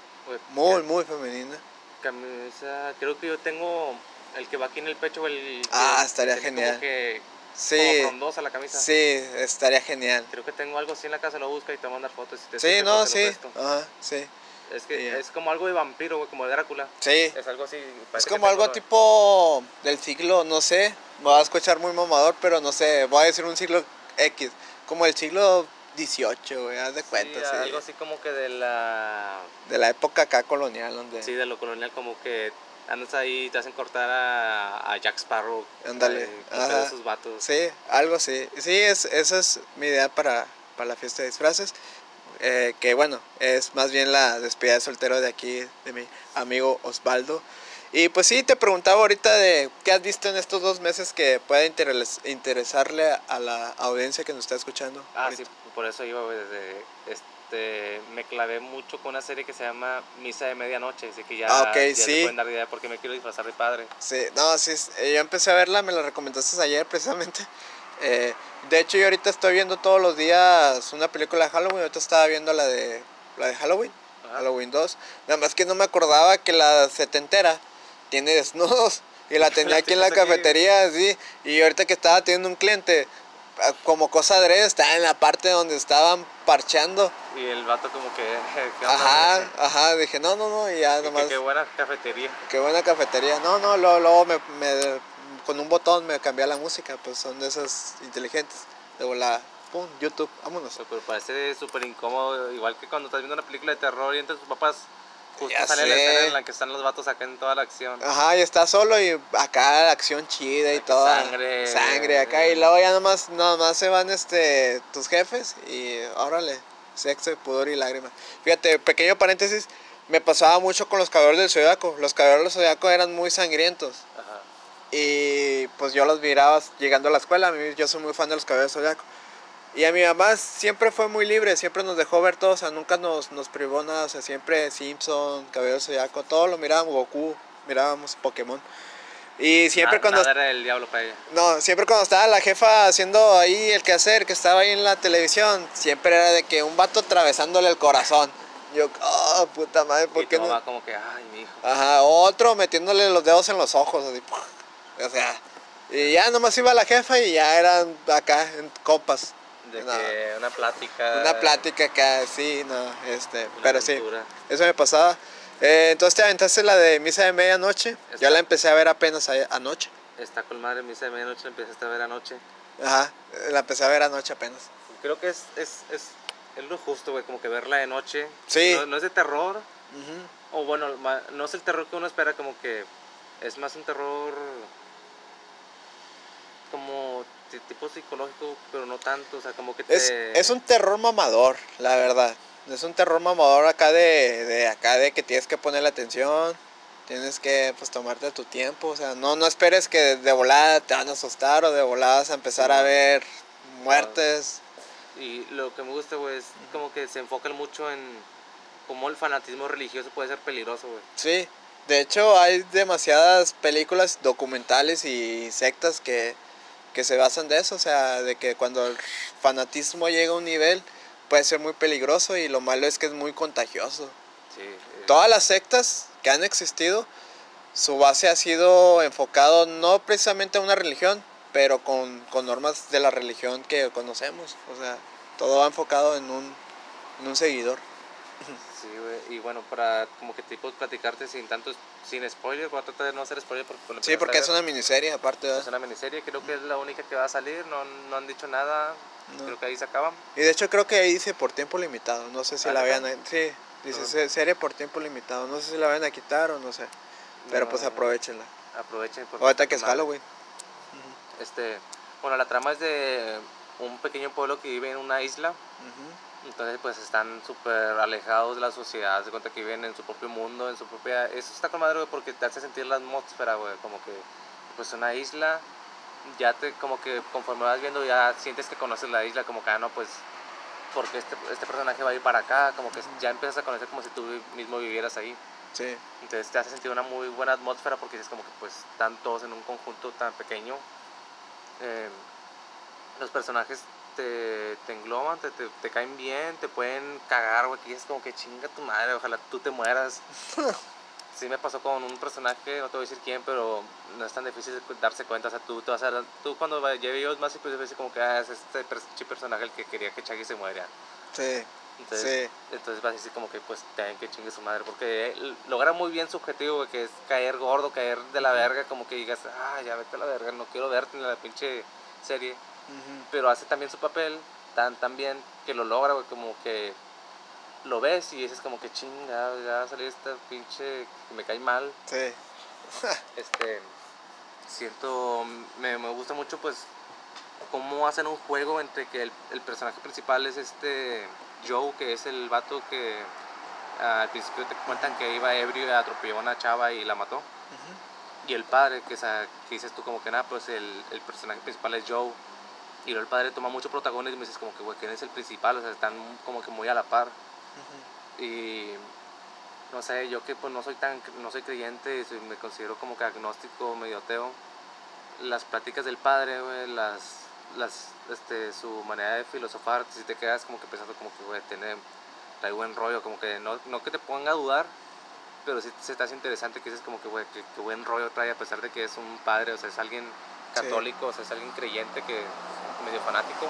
Muy, muy femenina. Camisa, creo que yo tengo el que va aquí en el pecho, el... Ah, estaría genial. Que Sí. Como frondosa la camisa. Sí, estaría genial. Creo que tengo algo así en la casa, lo busca y te mandar fotos. Si te Sí, no, sí. Ajá, sí. Es que Ya. es como algo de vampiro, güey, como de Drácula. Sí. Es algo así. Es como algo tipo del siglo, no sé, me va a escuchar muy mamador, pero no sé, voy a decir un siglo X, como el siglo XVIII, güey, haz de Sí, cuenta, sí. algo así como que de la. De la época acá colonial, donde... Sí, de lo colonial, como que andas ahí te hacen cortar a, a Jack Sparrow. Ándale, eh, de esos vatos. Sí, algo así. Sí, es, esa es mi idea para, para la fiesta de disfraces. eh, que bueno, es más bien la despedida de soltero de aquí, de mi amigo Osvaldo. Y pues sí, te preguntaba ahorita de qué has visto en estos dos meses que pueda interes- interesarle a la audiencia que nos está escuchando. Ah, ahorita. sí, por eso iba, desde. Este, me clavé mucho con una serie que se llama Misa de Medianoche, así que ya, Ah, ok, ya sí. te pueden dar idea porque me quiero disfrazar de padre. Sí, no, sí, eh, yo empecé a verla, me la recomendaste ayer *laughs* precisamente. Eh, de hecho, yo ahorita estoy viendo todos los días una película de Halloween, ahorita estaba viendo la de, la de Halloween. Ajá. Halloween 2. Nada más que no me acordaba que la setentera tiene desnudos. Y la *laughs* tenía La aquí en la tienes aquí. cafetería, sí. Y ahorita que estaba teniendo un cliente, como cosa adrede, estaba en la parte donde estaban parchando. Y el vato como que... *laughs* ¿qué onda, Ajá, ajá. Dije, no, no, no. Y ya que nomás, Qué buena cafetería. qué buena cafetería. No, no, luego, luego me, me- con un botón me cambié la música. Pues son de esas inteligentes. De volada, pum, YouTube, vámonos. Pero parece súper incómodo, igual que cuando estás viendo una película de terror y entre tus papás, justo Ya sale la sé. escena en la que están los vatos acá en toda la acción. Ajá, y está solo y acá acción chida y todo. sangre. Sangre acá y luego ya nomás, nomás se van este tus jefes y órale, sexo, pudor y lágrimas. Fíjate, pequeño paréntesis, me pasaba mucho con los caballeros del zodiaco. Los caballeros del zodiaco eran muy sangrientos. Ajá. Y pues yo los miraba llegando a la escuela, a mí, yo soy muy fan de los caballeros del zodiaco. Y a mi mamá siempre fue muy libre, siempre nos dejó ver todo, o sea, nunca nos, nos privó nada, o sea, siempre Simpson, del Zodiaco, todo lo mirábamos, Goku, mirábamos Pokémon. Y siempre cuando... Nada era el diablo para ella. No, siempre cuando estaba la jefa haciendo ahí el quehacer, que estaba ahí en la televisión, siempre era de que un vato atravesándole el corazón. Yo, oh, puta madre, ¿por y qué tu no? mamá como que, ay, mi hijo. Ajá, otro metiéndole los dedos en los ojos, así. O sea, y ya nomás iba la jefa y ya eran acá en copas. De No. que una plática. Una plática acá, sí, no, este, pero sí, eso me pasaba. Eh, entonces te aventaste la de misa de medianoche. Yo la empecé a ver apenas a- anoche. Está con madre misa de medianoche, la empezaste a ver anoche. Ajá, la empecé a ver anoche apenas. Creo que es, es, es, es lo justo, güey, como que verla de noche. Sí. No, no es de terror, Ujú. o bueno, no es el terror que uno espera, como que es más un terror ti- tipo psicológico, pero no tanto, o sea, como que te... Es, es un terror mamador, la verdad. Es un terror mamador acá de, de acá de que tienes que ponerle atención, tienes que pues tomarte tu tiempo, o sea, no no esperes que de volada te van a asustar o de volada vas a empezar a ver muertes. Y lo que me gusta, güey, es como que se enfocan mucho en cómo el fanatismo religioso puede ser peligroso, güey. Sí, de hecho hay demasiadas películas documentales y sectas que, que se basan de eso, o sea, de que cuando el fanatismo llega a un nivel puede ser muy peligroso y lo malo es que es muy contagioso. Sí. eh, Todas las sectas que han existido, su base ha sido enfocado no precisamente a una religión, pero con, con normas de la religión que conocemos, o sea, todo va enfocado en un, en un seguidor. Sí, güey. Y bueno, para como que tipo platicarte sin tanto, sin spoiler, voy a tratar de no hacer spoiler porque lo Sí, porque es una miniserie aparte. ¿verdad? Es una miniserie, creo que es la única que va a salir, no, no han dicho nada, No. creo que ahí se acaban. Y de hecho creo que ahí dice por tiempo limitado, no sé si Ah, la a... Sí, dice No. se- serie por tiempo limitado, no sé si la vayan a quitar o no sé, pero pues aprovechenla. Aprovechen. porque Ahorita que es. Halloween. Este, bueno, la trama es de un pequeño pueblo que vive en una isla, entonces pues están súper alejados de la sociedad, se cuenta que viven en su propio mundo, en su propia... Eso está con madre, güey, porque te hace sentir la atmósfera, güey, como que pues una isla, ya te como que conforme vas viendo ya sientes que conoces la isla, como que, ah, no, pues porque este, este personaje va a ir para acá, como que ya empiezas a conocer como si tú mismo vivieras ahí. Sí, Entonces te hace sentir una muy buena atmósfera porque es como que pues están todos en un conjunto tan pequeño. Eh, los personajes te, te engloban, te, te, te caen bien, te pueden cagar, güey, que es como que chinga tu madre, ojalá tú te mueras. *laughs* sí me pasó con un personaje, no te voy a decir quién, pero no es tan difícil darse cuenta. O sea, tú, te vas a, tú cuando llegué más, pues decir como que ah, es este personaje el que quería que Chaggy se muera. Sí. Entonces, entonces vas a decir como que pues también que chingue su madre, porque logra muy bien su objetivo, que es caer gordo, caer de la verga, como que digas, ah, ya vete a la verga, no quiero verte en la pinche serie. Pero hace también su papel tan, tan bien que lo logra, como que lo ves y dices como que chinga, ya salió esta pinche que me cae mal. Sí. *laughs* este, siento, me, me, gusta mucho pues cómo hacen un juego entre que el, el, personaje principal es este Joe, que es el vato que al principio te cuentan que iba ebrio y atropelló a una chava y la mató. Y el padre, que, que dices tú como que nada, pues el, el personaje principal es Joe. Y luego el padre toma mucho protagonismo y me dices como que, güey, ¿quién es el principal? O sea, están como que muy a la par. Y no sé, yo que pues no soy tan, no soy creyente, me considero como que agnóstico, medio ateo. Las pláticas del padre, las, las, este, su manera de filosofar, si te quedas como que pensando como que, güey, tiene, trae buen rollo, como que no, no que te ponga a dudar, pero sí se te hace interesante que dices como que, güey, que, buen rollo trae a pesar de que es un padre, o sea, es alguien católico, o sea, es alguien creyente que medio fanático,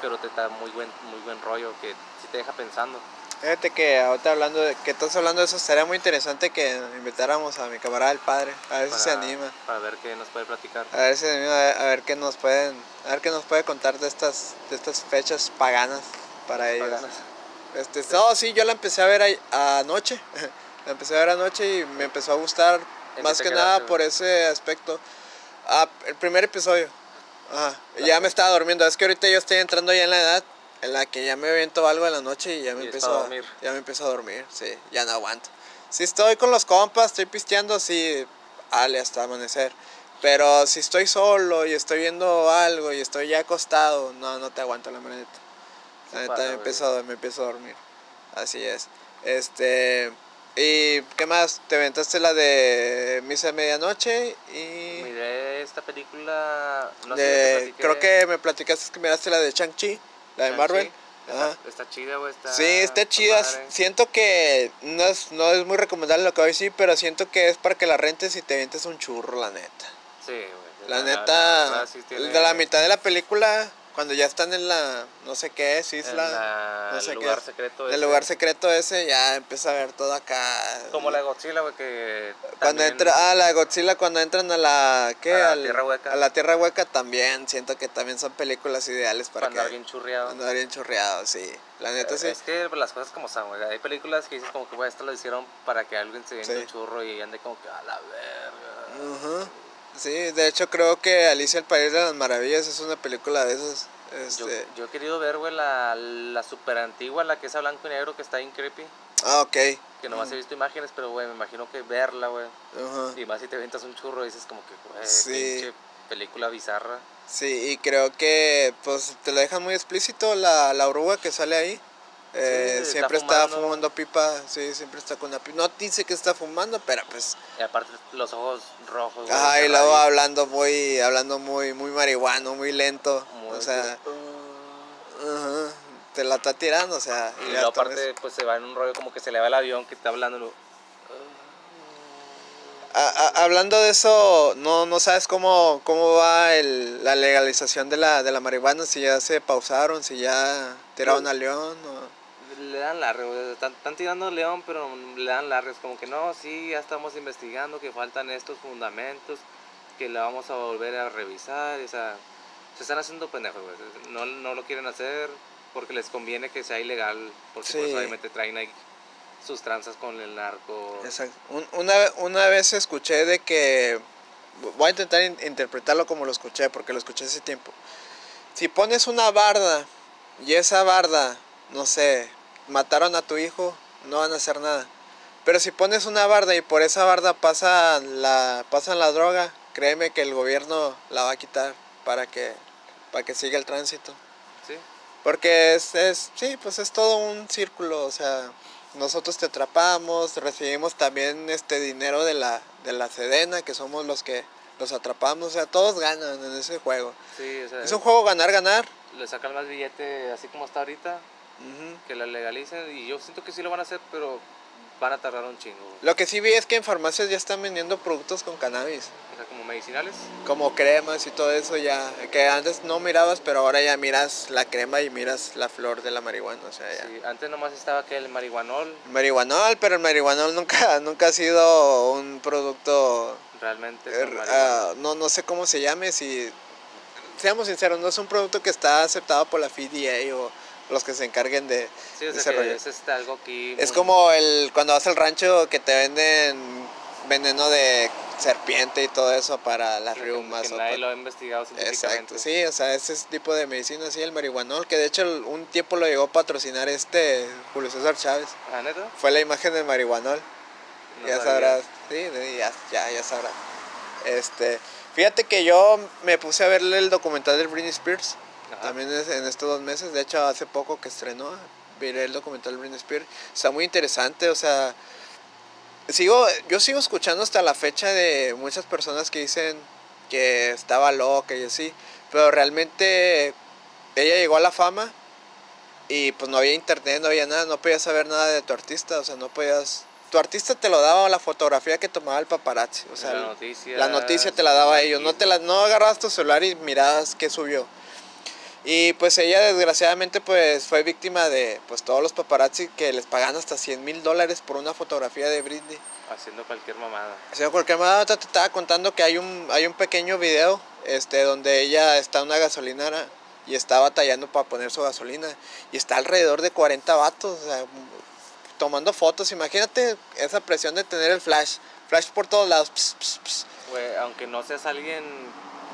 pero te da muy buen, muy buen rollo que sí te deja pensando. Fíjate que ahorita hablando de, que estás hablando de eso, sería muy interesante que invitáramos a mi camarada el padre, a ver si se anima. Para ver qué nos puede platicar. A ver si se anima, a ver, qué nos pueden, a ver qué nos puede contar de estas, de estas fechas paganas para ellos. Paganas. Este, no, sí, yo la empecé a ver anoche, *laughs* la empecé a ver anoche y me empezó a gustar más que nada por ese aspecto. Ah, el primer episodio. Ajá. Ya me estaba durmiendo. Es que ahorita yo estoy entrando ya en la edad en la que ya me viento algo en la noche y ya me empiezo a dormir. Ya me empiezo a dormir, sí, ya no aguanto. Si estoy con los compas, estoy pisteando, sí, ale hasta amanecer. Pero si estoy solo y estoy viendo algo y estoy ya acostado, no, no te aguanto la maneta. La neta me empiezo, me empiezo a dormir. Así es. Este. ¿Y qué más? ¿Te aventaste la de Misa de Medianoche? Y... Miré esta película. No sé creo que me platicaste que miraste la de Chang-Chi. La de Marvel. Está, chida, güey. sí, está chida. Siento que no es, no es muy recomendable lo que voy a decir, pero siento que es para que la rentes y te vientes un churro, la neta. Sí, güey. La, neta, de la mitad de la película cuando ya están en la, no sé qué es, isla, no sé el lugar secreto ese. El lugar secreto ese ya empieza a ver todo acá. Como la Godzilla, güey, que... Cuando entra, ah, la Godzilla cuando entran a la, ¿qué? A la Tierra Hueca. A la Tierra Hueca también, siento que también son películas ideales para cuando alguien churreado. Cuando alguien churreado, sí. La neta sí. Es que las cosas como son, güey. Hay películas que dices como que, güey, esto lo hicieron para que alguien se viene un churro y ande como que a la verga. Ajá. Sí, de hecho creo que Alicia el País de las Maravillas es una película de esas. Este... Yo, he querido ver, güey, la, la super antigua, la que es a blanco y negro, que está en creepy. Ah, ok. Que nomás he visto imágenes, pero, güey, me imagino que verla, güey. Y más si te ventas un churro, dices como que, güey, pinche película bizarra. Sí, y creo que, pues, te lo dejan muy explícito la, la oruga que sale ahí. Eh, siempre está fumando. pipa, sí, siempre está con la pipa. No dice que está fumando, pero pues. Y aparte los ojos rojos. Ajá, y luego hablando muy, hablando muy, muy marihuano, muy lento. o sea. te la está tirando, o sea. Y, luego aparte, pues se va en un rollo como que se le va el avión que está hablando. hablando de eso, no, no sabes cómo, cómo va el, la legalización de la, de la marihuana, si ya se pausaron, si ya tiraron a León o le dan largo, están, tirando león, pero le dan largo, es como que no, sí, ya estamos investigando, que faltan estos fundamentos, que la vamos a volver a revisar, o sea, se están haciendo pendejos, no, no lo quieren hacer porque les conviene que sea ilegal, porque pues obviamente traen ahí sus tranzas con el narco. Exacto. una, una vez escuché de que, voy a intentar interpretarlo como lo escuché, porque lo escuché hace tiempo. Si pones una barda y esa barda, no sé, mataron a tu hijo, no van a hacer nada. Pero si pones una barda y por esa barda pasan la, pasan la droga, créeme que el gobierno la va a quitar para que, para que siga el tránsito. Sí. Porque es, es, sí, pues es todo un círculo, o sea, nosotros te atrapamos, recibimos también este dinero de la, de la Sedena, que somos los que los atrapamos, o sea, todos ganan en ese juego. Sí, es un juego ganar-ganar. Le sacan más billete así como está ahorita, que la legalicen y yo siento que sí lo van a hacer, pero van a tardar un chingo. güey. Lo que sí vi es que en farmacias ya están vendiendo productos con cannabis. O sea, como medicinales. Como cremas y todo eso ya. Que antes no mirabas, pero ahora ya miras la crema y miras la flor de la marihuana. O sea, ya. Sí, antes nomás estaba que el marihuanol, Marihuanol, pero el marihuanol nunca, *laughs* nunca ha sido un producto. realmente. marihuana. ah, no, no sé cómo se llame. Si. Seamos sinceros, no es un producto que está aceptado por la FDA o los que se encarguen de. sí, o ese sea, que rollo. es este, algo aquí. Es muy- como el cuando vas al rancho que te venden veneno de serpiente y todo eso para las que- riumas. Que o nadie pa- lo ha investigado científicamente. Exacto, sí, o sea, ese tipo de medicina, sí, el marihuanol, que de hecho un tiempo lo llegó a patrocinar este Julio César Chávez. ¿Ah, neta? Fue la imagen del marihuanol, No ya sabía. sabrás, sí, sí, ya, ya, ya sabrás. Este, fíjate que yo me puse a verle el documental de Britney Spears, Ajá. también es en estos dos meses, de hecho hace poco que estrenó, miré el documental Britney Spears, está muy interesante, o sea, sigo, yo sigo escuchando hasta la fecha de muchas personas que dicen que estaba loca y así, pero realmente ella llegó a la fama y pues no había internet, no había nada, no podías saber nada de tu artista, o sea, no podías... Tu artista te lo daba la fotografía que tomaba el paparazzi, o sea, la noticia. la noticia te la daba a ellos, no te la, no agarrabas tu celular y mirabas qué subió. Y pues ella desgraciadamente pues fue víctima de pues todos los paparazzi que les pagan hasta 100 mil dólares por una fotografía de Britney. Haciendo cualquier mamada. O sea, cualquier manera te estaba contando que hay un, hay un pequeño video este, donde ella está en una gasolinera y está batallando para poner su gasolina. Y está alrededor de 40 vatos, o sea, tomando fotos. Imagínate esa presión de tener el flash. Flash por todos lados. ps, ps, ps. Güey, aunque no seas alguien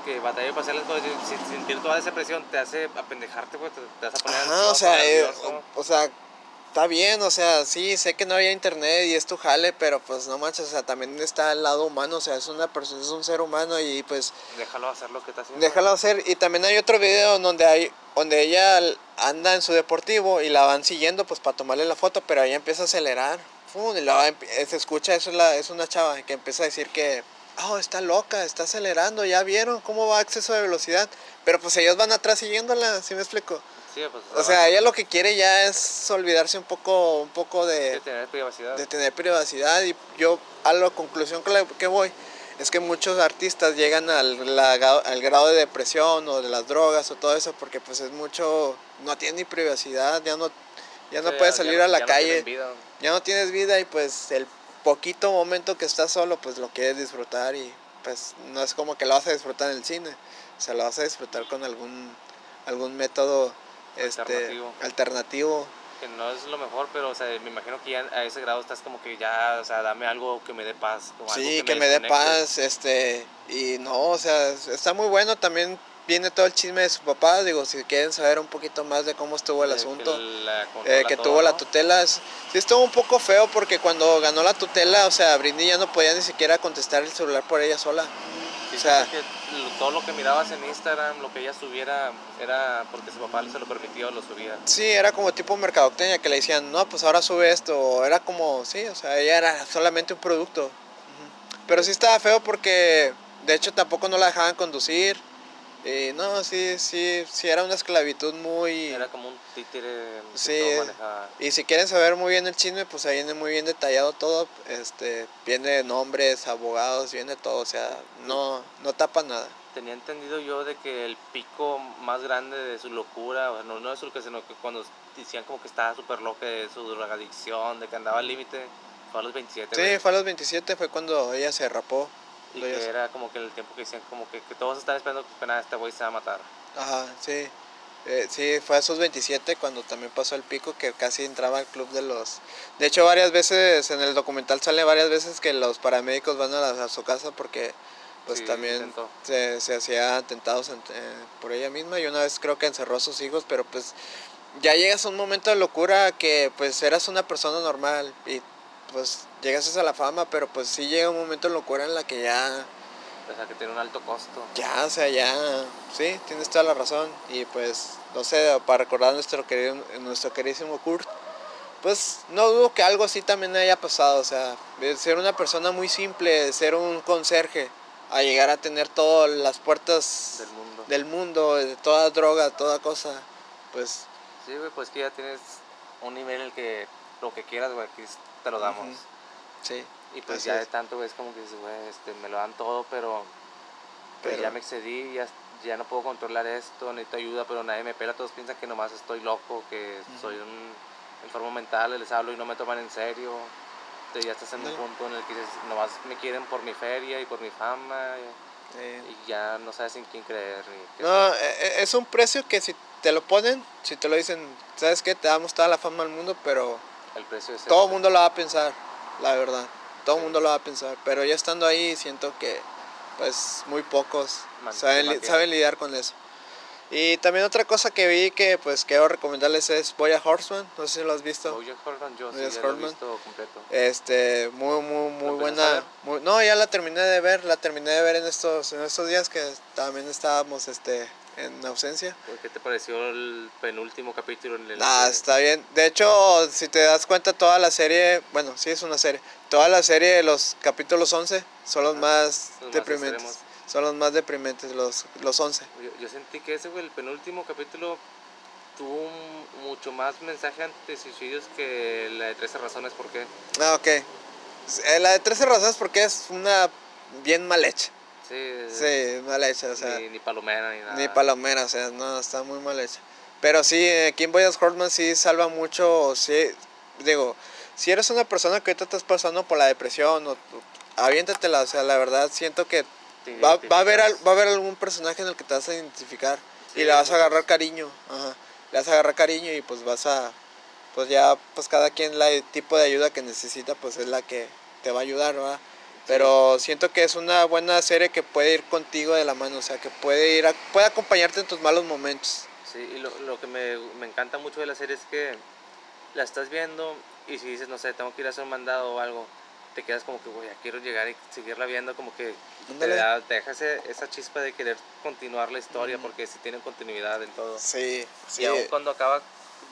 que batalla para hacer las cosas, sin- sentir toda esa presión te hace apendejarte, güey, te, te vas a poner ansioso, o sea, eh, o, o sea, está bien, o sea, sí, sé que no había internet y es tu jale, pero pues no manches, o sea, también está el lado humano, o sea, es una persona, es un ser humano y pues Déjalo hacer lo que está haciendo. déjalo hacer. Y también hay otro video donde hay, donde ella anda en su deportivo y la van siguiendo pues para tomarle la foto, pero ella empieza a acelerar. ¡fum! y emp- se escucha, eso es, la, es una chava que empieza a decir que, oh, está loca, está acelerando, ya vieron cómo va a exceso de velocidad. Pero pues ellos van atrás siguiéndola, ¿sí me explico? Sí, pues, O sea, ella lo que quiere ya es olvidarse un poco, un poco de de, tener privacidad. de tener privacidad y yo a la conclusión que, la- que voy es que muchos artistas llegan al, la- al grado de depresión o de las drogas o todo eso porque pues es mucho, no tienen ni privacidad, ya no, ya no Sí, puedes ya salir no- a la ya no calle, vida. ya no tienes vida y pues el poquito momento que estás solo pues lo quieres disfrutar y pues no es como que lo vas a disfrutar en el cine, o sea, lo vas a disfrutar con algún, algún método este, Alternativo. alternativo Que no es lo mejor, pero, o sea, me imagino que ya a ese grado estás como que ya, o sea, dame algo que me dé paz. algo Sí, que me dé desconecte. paz, este, y no, o sea, es- está muy bueno, también viene todo el chisme de su papá, digo, si quieren saber un poquito más de cómo estuvo el asunto, eh, que tuvo la tutela, sí estuvo un poco feo porque cuando ganó la tutela, o sea, Britney ya no podía ni siquiera contestar el celular por ella sola, Sí, o sea- que todo lo que mirabas en Instagram, lo que ella subiera, era porque su papá se lo permitió, lo subía. sí, era como tipo mercadotecnia que le decían, no, pues ahora sube esto, o era como, sí, o sea, ella era solamente un producto, pero sí estaba feo porque, de hecho, tampoco no la dejaban conducir, y no, sí, sí, sí, era una esclavitud muy... Era como un títere Sí, eh. Y si quieren saber muy bien el chisme, pues ahí viene muy bien detallado todo. Este, viene nombres, abogados, viene todo. O sea, no, no tapa nada. Tenía entendido yo de que el pico más grande de su locura, o sea, no, no de su locura, sino que cuando decían como que estaba súper loca de su drogadicción, de que andaba al límite, fue a los 27. Sí, fue a los 27, fue cuando ella se rapó. Y que era como que el tiempo que decían como que, que todos están esperando que nada, este güey se va a matar. Ajá, sí. Eh, sí, fue a sus 27 cuando también pasó el pico que casi entraba al club de los... De hecho, varias veces en el documental sale varias veces que los paramédicos van a, la- a su casa porque pues Sí, también se, se hacía atentados ante- eh, por ella misma y una vez creo que encerró a sus hijos, pero pues ya llegas a un momento de locura que pues eras una persona normal y pues llegas a la fama, pero pues sí llega un momento de locura en la que ya O sea, que tiene un alto costo. ya, o sea, ya, sí, tienes toda la razón. Y pues, no sé, para recordar a nuestro, querido, nuestro queridísimo Kurt, pues no dudo que algo así también haya pasado. O sea, de ser una persona muy simple, de ser un conserje, a llegar a tener todas las puertas Del mundo. del mundo, de toda droga, toda cosa, pues Sí, pues que ya tienes un nivel en el que lo que quieras, güey, te lo damos. Ujú. Sí. Y pues ya es. de tanto es como que dices, güey, este, me lo dan todo, pero, pues Pero- ya me excedí, ya, ya no puedo controlar esto, necesito ayuda, pero nadie me pela, todos piensan que nomás estoy loco, que soy un enfermo mental, les hablo y no me toman en serio. Entonces ya estás en un punto en el que dices, nomás me quieren por mi feria y por mi fama, Sí. y ya no sabes en quién creer. No, hacer. e- e- es un precio que si te lo ponen, si te lo dicen, ¿sabes qué? Te damos toda la fama al mundo, pero el precio es todo el este. mundo lo va a pensar, la verdad. Todo el Sí. mundo lo va a pensar, pero ya estando ahí siento que pues muy pocos Man- saben, li- saben lidiar con eso. Y también otra cosa que vi que pues quiero recomendarles es Boya Horseman, no sé si lo has visto. Bojack Horseman, yo sí, Bojack ya lo he Horseman. visto completo. Este, muy, muy, muy ¿Lo empezaste a buena. muy- no, ya la terminé de ver, la terminé de ver en estos, en estos días que también estábamos este, en ausencia. ¿Qué te pareció el penúltimo capítulo? En el Ah, que- está bien. De hecho, si te das cuenta, toda la serie, bueno, sí es una serie, toda la serie de los capítulos 11 son los Ah, más los más deprimentes. son los más deprimentes, los, los 11. Yo, yo sentí que ese, güey, el penúltimo capítulo tuvo un- mucho más mensaje ante suicidios que la de 13 razones por qué. Ah, ok. Eh, La de 13 razones porque es una bien mal hecha. Sí, Sí, mal hecha, o sea. ni, ni palomera ni nada. Ni palomera, o sea, no, está muy mal hecha. Pero sí, aquí en Boyas Hortman sí salva mucho, sí, digo, si eres una persona que ahorita estás pasando por la depresión, o, aviéntatela, o sea, la verdad siento que Te va, va, a haber, va a haber algún personaje en el que te vas a identificar y Sí, le vas a agarrar cariño, ajá, le vas a agarrar cariño y pues vas a, pues ya, pues cada quien la el tipo de ayuda que necesita, pues es la que te va a ayudar, ¿verdad? Pero siento que es una buena serie que puede ir contigo de la mano, o sea, que puede ir a- puede acompañarte en tus malos momentos. Sí, y lo, lo que me, me encanta mucho de la serie es que la estás viendo y si dices, no sé, tengo que ir a hacer un mandado o algo, te quedas como que, güey, ya quiero llegar y seguirla viendo, como que te, da, te deja ese- esa chispa de querer continuar la historia Ujú. porque si tiene continuidad en todo. Sí, sí. Y aun cuando acaba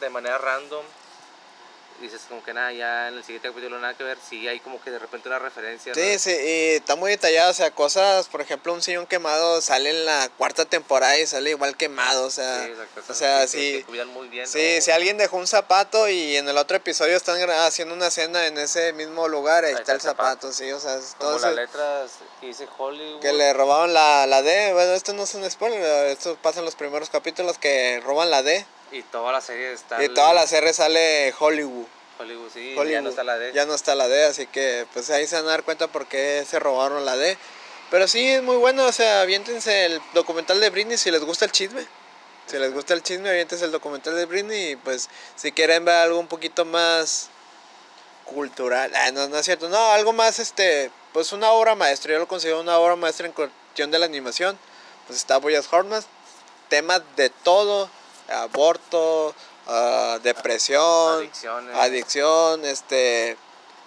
de manera random, dices como que nada, ya en el siguiente capítulo nada que ver, sí hay como que de repente una referencia. ¿no? Sí, sí, y está muy detallado, o sea, cosas, por ejemplo, un sillón quemado sale en la cuarta temporada y sale igual quemado, o sea, Sí, exacto, o sea, sí. que cuidan muy bien. Sí, si alguien dejó un zapato y en el otro episodio están haciendo una cena en ese mismo lugar, ahí, está el zapato, sí, o sea, es Como todo las letras que dice Hollywood. que le robaron la, la D, bueno, esto no es un spoiler, esto pasa en los primeros capítulos que roban la D Y toda la serie está. y el- toda la serie sale Hollywood. Hollywood, sí, Hollywood. ya no está la D. Ya no está la D, así que pues ahí se van a dar cuenta por qué se robaron la D. Pero sí, es muy bueno, o sea, aviéntense el documental de Britney si les gusta el chisme. Si les gusta el chisme, aviéntense el documental de Britney y pues si quieren ver algo un poquito más cultural, ah, no, no es cierto, no, algo más, este, pues una obra maestra, yo lo considero una obra maestra en cuestión de la animación, pues está Boyas Hortman, temas de todo, aborto, ah, depresión, Adicciones. adicción, este,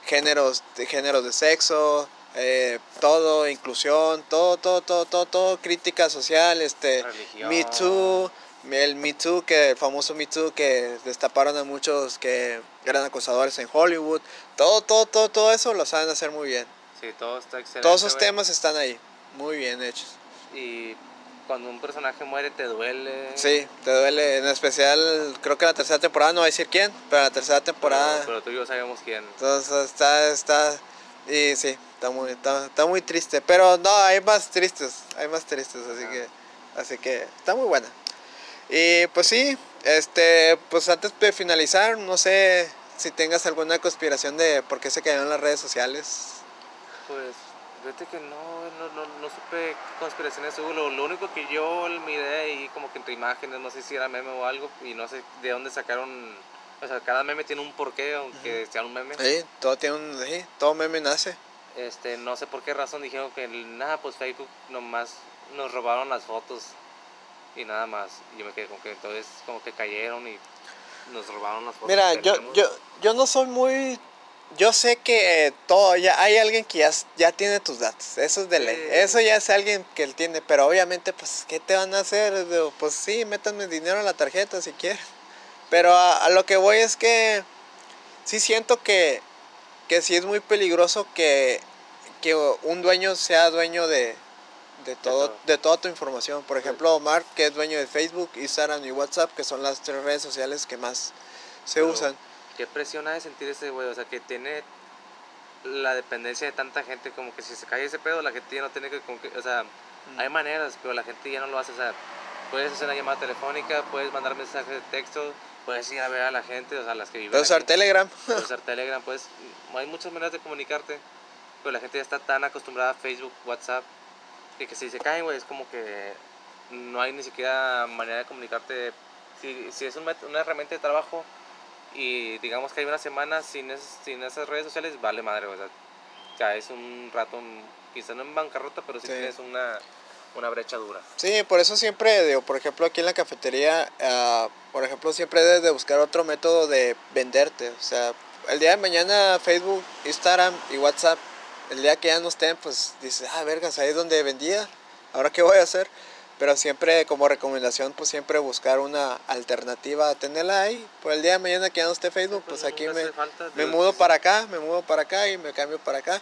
géneros, de géneros de sexo, eh, todo, inclusión, todo, todo, todo, todo, todo, crítica social, este, Religión. Me Too, el Me Too, que el famoso Me Too que destaparon a muchos que eran acosadores en Hollywood, todo, todo, todo, todo eso lo saben hacer muy bien. Sí, todo está excelente. Todos esos temas están ahí, muy bien hechos. Y cuando un personaje muere te duele. Sí, te duele, en especial, creo que la tercera temporada, no voy a decir quién, pero la tercera temporada... pero tú y yo sabemos quién. Entonces está, está, y sí, está muy, está, está muy triste. Pero no, hay más tristes, hay más tristes, así Ajá. que, así que está muy buena. Y pues sí, este, pues antes de finalizar, no sé si tengas alguna conspiración de por qué se cayeron las redes sociales. Pues, fíjate que no, no, no, no supe qué conspiraciones hubo. Lo, lo único que yo miré ahí como que entre imágenes, no sé si era meme o algo, y no sé de dónde sacaron. O sea, cada meme tiene un porqué, aunque sea un meme. Sí, todo tiene un, sí, todo meme nace. Este, no sé por qué razón dijeron que nada, pues Facebook nomás nos robaron las fotos y nada más. Y yo me quedé como que entonces como que cayeron y nos robaron las fotos. Mira, yo, yo, yo no soy muy... Yo sé que todo, ya hay alguien que ya, ya tiene tus datos, eso es de ley, eso ya es alguien que él tiene, pero obviamente pues, ¿qué te van a hacer? Pues sí, métanme dinero en la tarjeta si quieren, pero a, a lo que voy es que sí siento que, que sí es muy peligroso que, que un dueño sea dueño de, de, todo, de toda tu información, por ejemplo, Mark que es dueño de Facebook, Instagram y WhatsApp, que son las tres redes sociales que más se Pero- usan. Qué presión ha de sentir ese güey, o sea, que tiene la dependencia de tanta gente, como que si se cae ese pedo, la gente ya no tiene que, como que- o sea, Mm. hay maneras, pero la gente ya no lo hace, o sea, puedes hacer una llamada telefónica, puedes mandar mensajes de texto, puedes ir a ver a la gente, o sea, las que viven Puedes usar aquí, Telegram. puedes usar Telegram, pues, hay muchas maneras de comunicarte, pero la gente ya está tan acostumbrada a Facebook, WhatsApp, que, que si se caen, güey, es como que no hay ni siquiera manera de comunicarte. Si, si es un una herramienta de trabajo y digamos que hay una semana sin, es- sin esas redes sociales, vale madre, o sea, caes un rato, en- quizá no en bancarrota, pero sí, Sí. tienes una, una brecha dura. Sí, por eso siempre, digo, por ejemplo, aquí en la cafetería, ah, por ejemplo, siempre debes de buscar otro método de venderte. O sea, el día de mañana Facebook, Instagram y WhatsApp, el día que ya no estén, pues dices, ah, vergas, ahí es donde vendía, ahora qué voy a hacer. Pero siempre como recomendación, pues siempre buscar una alternativa tenerla ahí. Por el día de mañana que ya no esté Facebook, pues aquí me, me mudo para acá, me mudo para acá y me cambio para acá.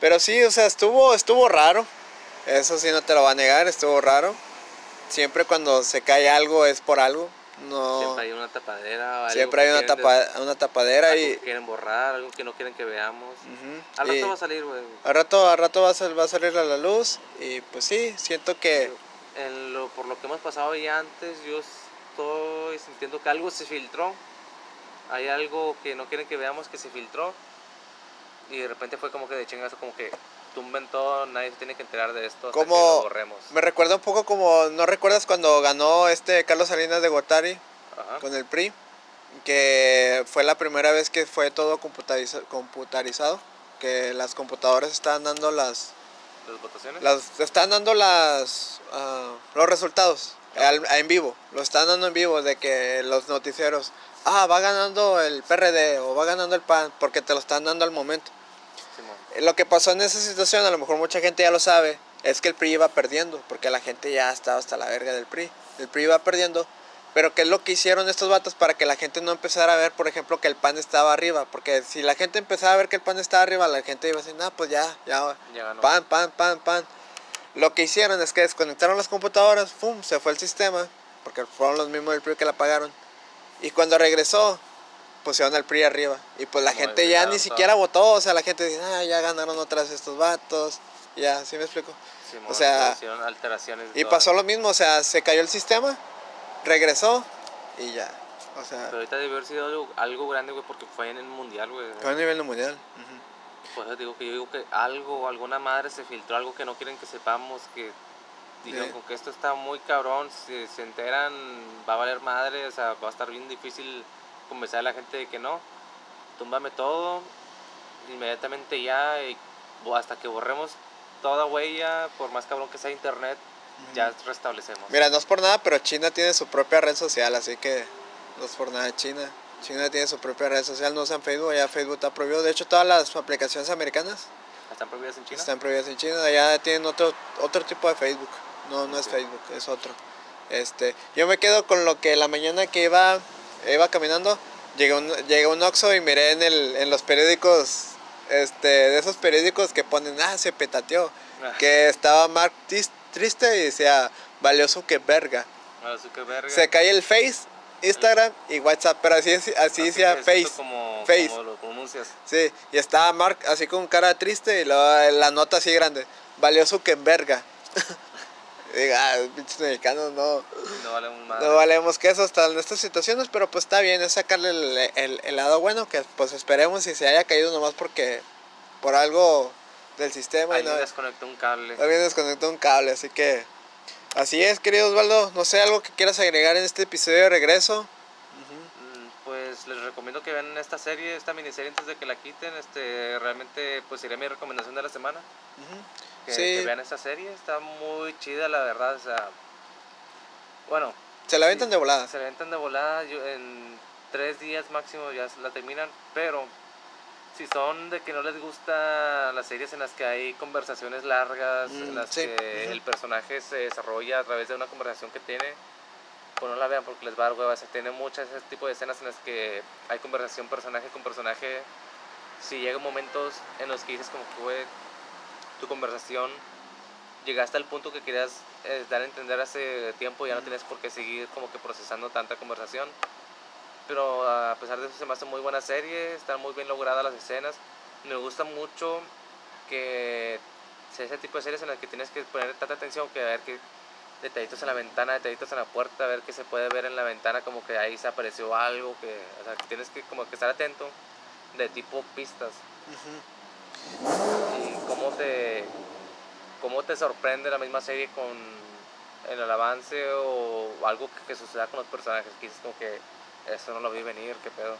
Pero sí, o sea, estuvo, estuvo raro. Eso sí no te lo va a negar, estuvo raro. Siempre cuando se cae algo es por algo. No. Siempre hay una tapadera. Siempre hay una, tapa, una tapadera algo y. que quieren borrar, algo que no quieren que veamos. Ujú, Al rato y va a salir, güey. al rato, al rato va, a va a salir a la luz. Y pues sí, siento que. Por lo que hemos pasado ya antes, yo estoy sintiendo que algo se filtró. Hay algo que no quieren que veamos que se filtró. Y de repente fue como que de chingazo, como que tumben todo, nadie se tiene que enterar de esto Como- que lo borremos. Me recuerda un poco como. ¿No recuerdas cuando ganó este Carlos Salinas de Gortari Ajá. con el PRI? Que fue la primera vez que fue todo computariza- computarizado. Que las computadoras estaban dando las. Las votaciones. las están dando las ah, los resultados al- en vivo lo están dando en vivo de que los noticieros ah va ganando el PRD o va ganando el PAN porque te lo están dando al momento Simón. Eh, lo que pasó en esa situación a lo mejor mucha gente ya lo sabe es que el PRI iba perdiendo porque la gente ya estaba hasta la verga del PRI el PRI iba perdiendo pero qué es lo que hicieron estos vatos para que la gente no empezara a ver por ejemplo que el PAN estaba arriba porque si la gente empezaba a ver que el PAN estaba arriba la gente iba a decir no pues ya ya Ya pan, pan, pan, pan. Lo que hicieron es que desconectaron las computadoras, ¡fum! se fue el sistema, porque fueron los mismos del PRI que la apagaron. Y cuando regresó, pusieron al PRI arriba. Y pues la gente ya ni siquiera votó, o sea, la gente dice, ah, ya ganaron otras estos vatos. Ya, ¿sí me explico? Simón, o sea, hicieron alteraciones. Y pasó lo mismo, o sea, se cayó el sistema, regresó y ya. O sea, Pero ahorita debió haber sido algo, algo grande, güey, porque fue en el mundial, güey. fue a nivel mundial. Por eso digo que yo digo que algo, alguna madre se filtró, algo que no quieren que sepamos, que dijeron Sí. que esto está muy cabrón, si se enteran va a valer madre, o sea, va a estar bien difícil convencer a la gente de que no. Túmbame todo, inmediatamente ya, y hasta que borremos toda huella, por más cabrón que sea internet, ya restablecemos. Mira, no es por nada, pero China tiene su propia red social, así que no es por nada China. China tiene su propia red social, no usan Facebook, ya Facebook está prohibido. De hecho, todas las aplicaciones americanas ¿Están prohibidas en China? están prohibidas en China, ya tienen otro, otro tipo de Facebook. No, no es Ok. Facebook, es otro. Este, yo me quedo con lo que la mañana que iba, iba caminando, llegué a un, llegué un Oxxo y miré en, el, en los periódicos, este, de esos periódicos que ponen, ah, se petateó, Ah, que estaba Mark Tis- triste y decía, valioso que verga. Se cae el Face, Instagram y WhatsApp, pero así, así, Así Face. Como, Face. como lo pronuncias. Sí, y estaba Mark así con cara triste y luego la nota así grande, valioso que verga. *laughs* Diga, ah, pinches mexicanos no, No vale un madre. no valemos que eso hasta en estas situaciones, pero pues está bien, es sacarle el, el- el lado bueno, que pues esperemos si se haya caído nomás porque por algo del sistema y Alguien no, desconectó un cable. alguien desconectó un cable, así que así es, querido Osvaldo, no sé, algo que quieras agregar en este episodio de regreso. Mm, Pues les recomiendo que vean esta serie, esta miniserie antes de que la quiten. Este, realmente, pues sería mi recomendación de la semana. Que, Sí. que vean esta serie, está muy chida, la verdad. O sea, bueno, Se la aventan de volada. se la aventan de volada. Yo, en tres días máximo ya la terminan. Pero si son de que no les gusta las series en las que hay conversaciones largas, Mm, en las sí, que el personaje se desarrolla a través de una conversación que tiene, pues no la vean porque les va a dar hueva. Se tiene muchas ese tipo de escenas en las que hay conversación personaje con personaje. Si llegan momentos en los que dices como que, güey, tu conversación llegaste al punto que querías eh, dar a entender hace tiempo, ya no tienes por qué seguir como que procesando tanta conversación. Pero a pesar de eso se me hace muy buena serie, están muy bien logradas las escenas. Me gusta mucho que sea ese tipo de series en las que tienes que poner tanta atención que a ver qué detallitos en la ventana, detallitos en la puerta, a ver qué se puede ver en la ventana, como que ahí se apareció algo, que, o sea, que tienes que como que estar atento de tipo pistas. Y cómo te, cómo te sorprende la misma serie con el avance o algo que, que suceda con los personajes, que como que eso no lo vi venir, qué pedo.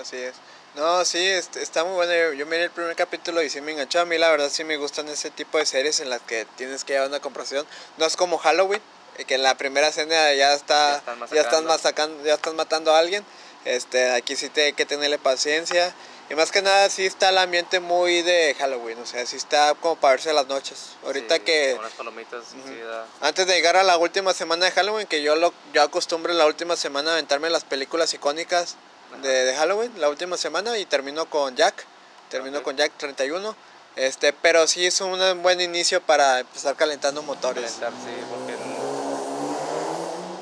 Así es. No, sí, est- está muy bueno. Yo, yo miré el primer capítulo y sí me enganchó. A mí la verdad sí me gustan ese tipo de series en las que tienes que llevar una comparación. No es como Halloween, eh, que en la primera escena ya está Ya están ya están ya están matando a alguien. Este, aquí sí te hay que tenerle paciencia. Y más que nada sí está el ambiente muy de Halloween, o sea, sí está como para verse las noches. Ahorita Sí, que con unas palomitas, sí, da- antes de llegar a la última semana de Halloween, que yo lo yo acostumbro la última semana a aventarme las películas icónicas de, de Halloween, la última semana, y termino con Jack, termino con Jack 31. Este, pero sí es un buen inicio para empezar calentando motores. calentar, sí, porque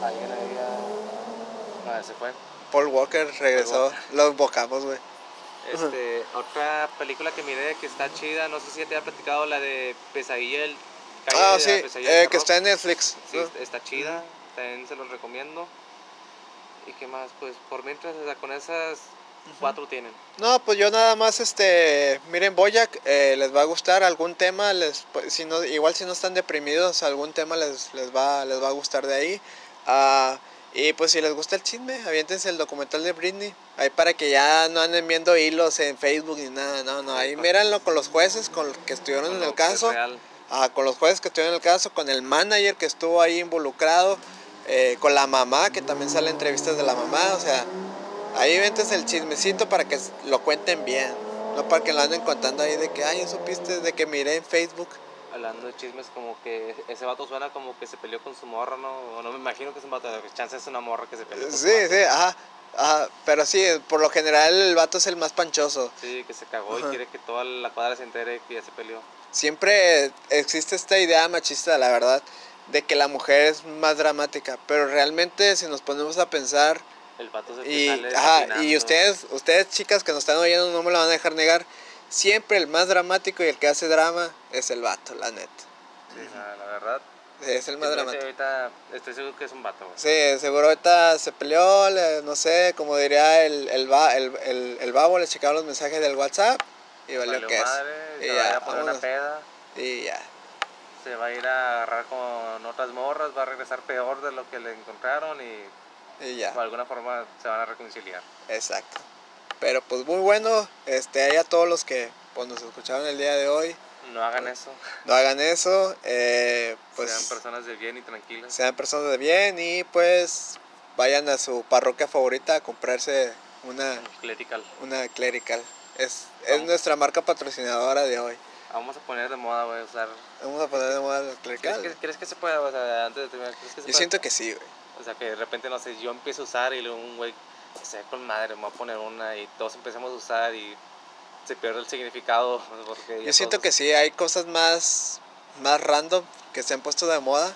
alguien ahí ya... Ah, se fue. Paul Walker regresó, Walker. lo invocamos, güey. Este, otra película que miré que está chida, no sé si te había platicado, la de Pesadilla, Ah, de la sí, Pesadilla del eh, que está en Netflix. Sí, ¿no? está chida, también se los recomiendo. ¿Y qué más? Pues por mientras, o sea, con esas cuatro tienen. No, pues yo nada más, este, miren Boyac, eh, les va a gustar algún tema, les, pues, si no, igual si no están deprimidos, algún tema les, les, va, les va a gustar de ahí. Y pues si les gusta el chisme, aviéntense el documental de Britney, ahí para que ya no anden viendo hilos en Facebook ni nada, no, no, ahí míranlo con los jueces, con los que estuvieron Con en el caso, ah, con los jueces que estuvieron en el caso, con el manager que estuvo ahí involucrado, eh, con la mamá, que también sale entrevistas de la mamá, o sea, ahí ventes el chismecito para que lo cuenten bien, no para que lo anden contando ahí de que, ay, supiste de que miré en Facebook. Hablando de chismes, como que ese vato suena como que se peleó con su morra, ¿no? O no me imagino que es un vato, chance es una morra que se peleó con su Sí, vato. sí, ajá, ajá, pero sí, por lo general el vato es el más panchoso. Sí, que se cagó Ajá. y quiere que toda la cuadra se entere que ya se peleó. Siempre existe esta idea machista, la verdad, de que la mujer es más dramática, pero realmente si nos ponemos a pensar, El vato se Y, ajá, y ustedes, ustedes chicas que nos están oyendo no me lo van a dejar negar, siempre el más dramático y el que hace drama es el vato, la neta. Sí, la, la verdad. Es el más dramático. Ahorita estoy seguro que es un vato, güey. Sí, seguro ahorita se peleó, le- no sé, como diría el, el, ba- el, el, el babo, le checaron los mensajes del WhatsApp y valió Valió que es. Y se va a ir ya, a poner una peda, Y ya, se va a ir a agarrar con otras morras, va a regresar peor de lo que le encontraron y y ya, de alguna forma se van a reconciliar. exacto. Pero pues muy bueno, este, ahí a todos los que pues, nos escucharon el día de hoy, No hagan eso, no hagan eso, eh, pues... sean personas de bien y tranquilas. sean personas de bien y pues vayan a su parroquia favorita a comprarse una, Clerical. una clerical. Es, es nuestra marca patrocinadora de hoy. Vamos a poner de moda, güey, usar... Vamos a poner de moda la ¿Crees clerical. que, ¿Crees que se pueda, o sea, antes de terminar, ¿crees que se Yo siento que sí, güey. O sea, que de repente, no sé, yo empiezo a usar y luego un güey se ve con madre, me voy a poner una y todos empezamos a usar y se pierde el significado. *laughs* Porque Yo siento todos- que sí, hay cosas más, más random que se han puesto de moda.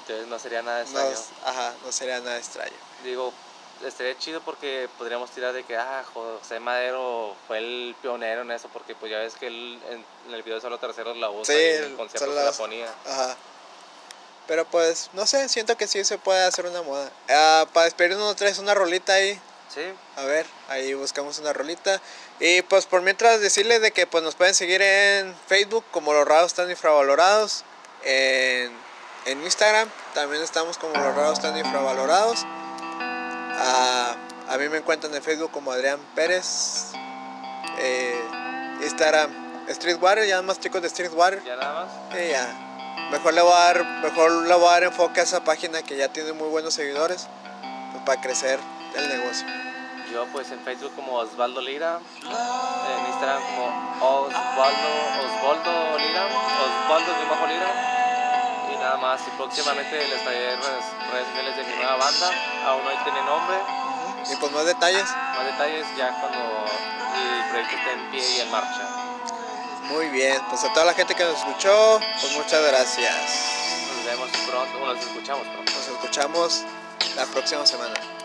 Entonces no sería nada No, extraño. ajá, no sería nada extraño. Digo, estaría chido porque podríamos tirar de que, ah, José Madero fue el pionero en eso, porque pues ya ves que él en, el video de Solo Terceros la usa Sí, y en el concierto se la ponía. Ajá. Pero pues, no sé, siento que sí se puede hacer una moda. Ah, para despedirnos, ¿no traes una rolita ahí? Sí, A ver, ahí buscamos una rolita. Y pues por mientras decirles de que pues nos pueden seguir en Facebook como los raros están infravalorados. En, en Instagram también estamos como los raros están infravalorados. Ah, a mí me encuentran en Facebook como Adrián Pérez. Eh, Instagram Streetwater, ya más chicos de Streetwater. ya nada más. Ya. Mejor le voy a dar, mejor le voy a dar enfoque a esa página que ya tiene muy buenos seguidores. pues, para crecer el negocio. Yo pues en Facebook como Osvaldo Lira, en Instagram como Osvaldo, Osvaldo Lira, Osvaldo de bajo Lira. Y nada más, y próximamente les traeré redes, redes sociales de mi nueva banda, aún no tiene nombre, Y pues más detalles. más detalles ya cuando el proyecto esté en pie y en marcha. Muy bien, pues a toda la gente que nos escuchó, pues muchas gracias. Nos vemos pronto, nos escuchamos pronto. Nos escuchamos la próxima semana.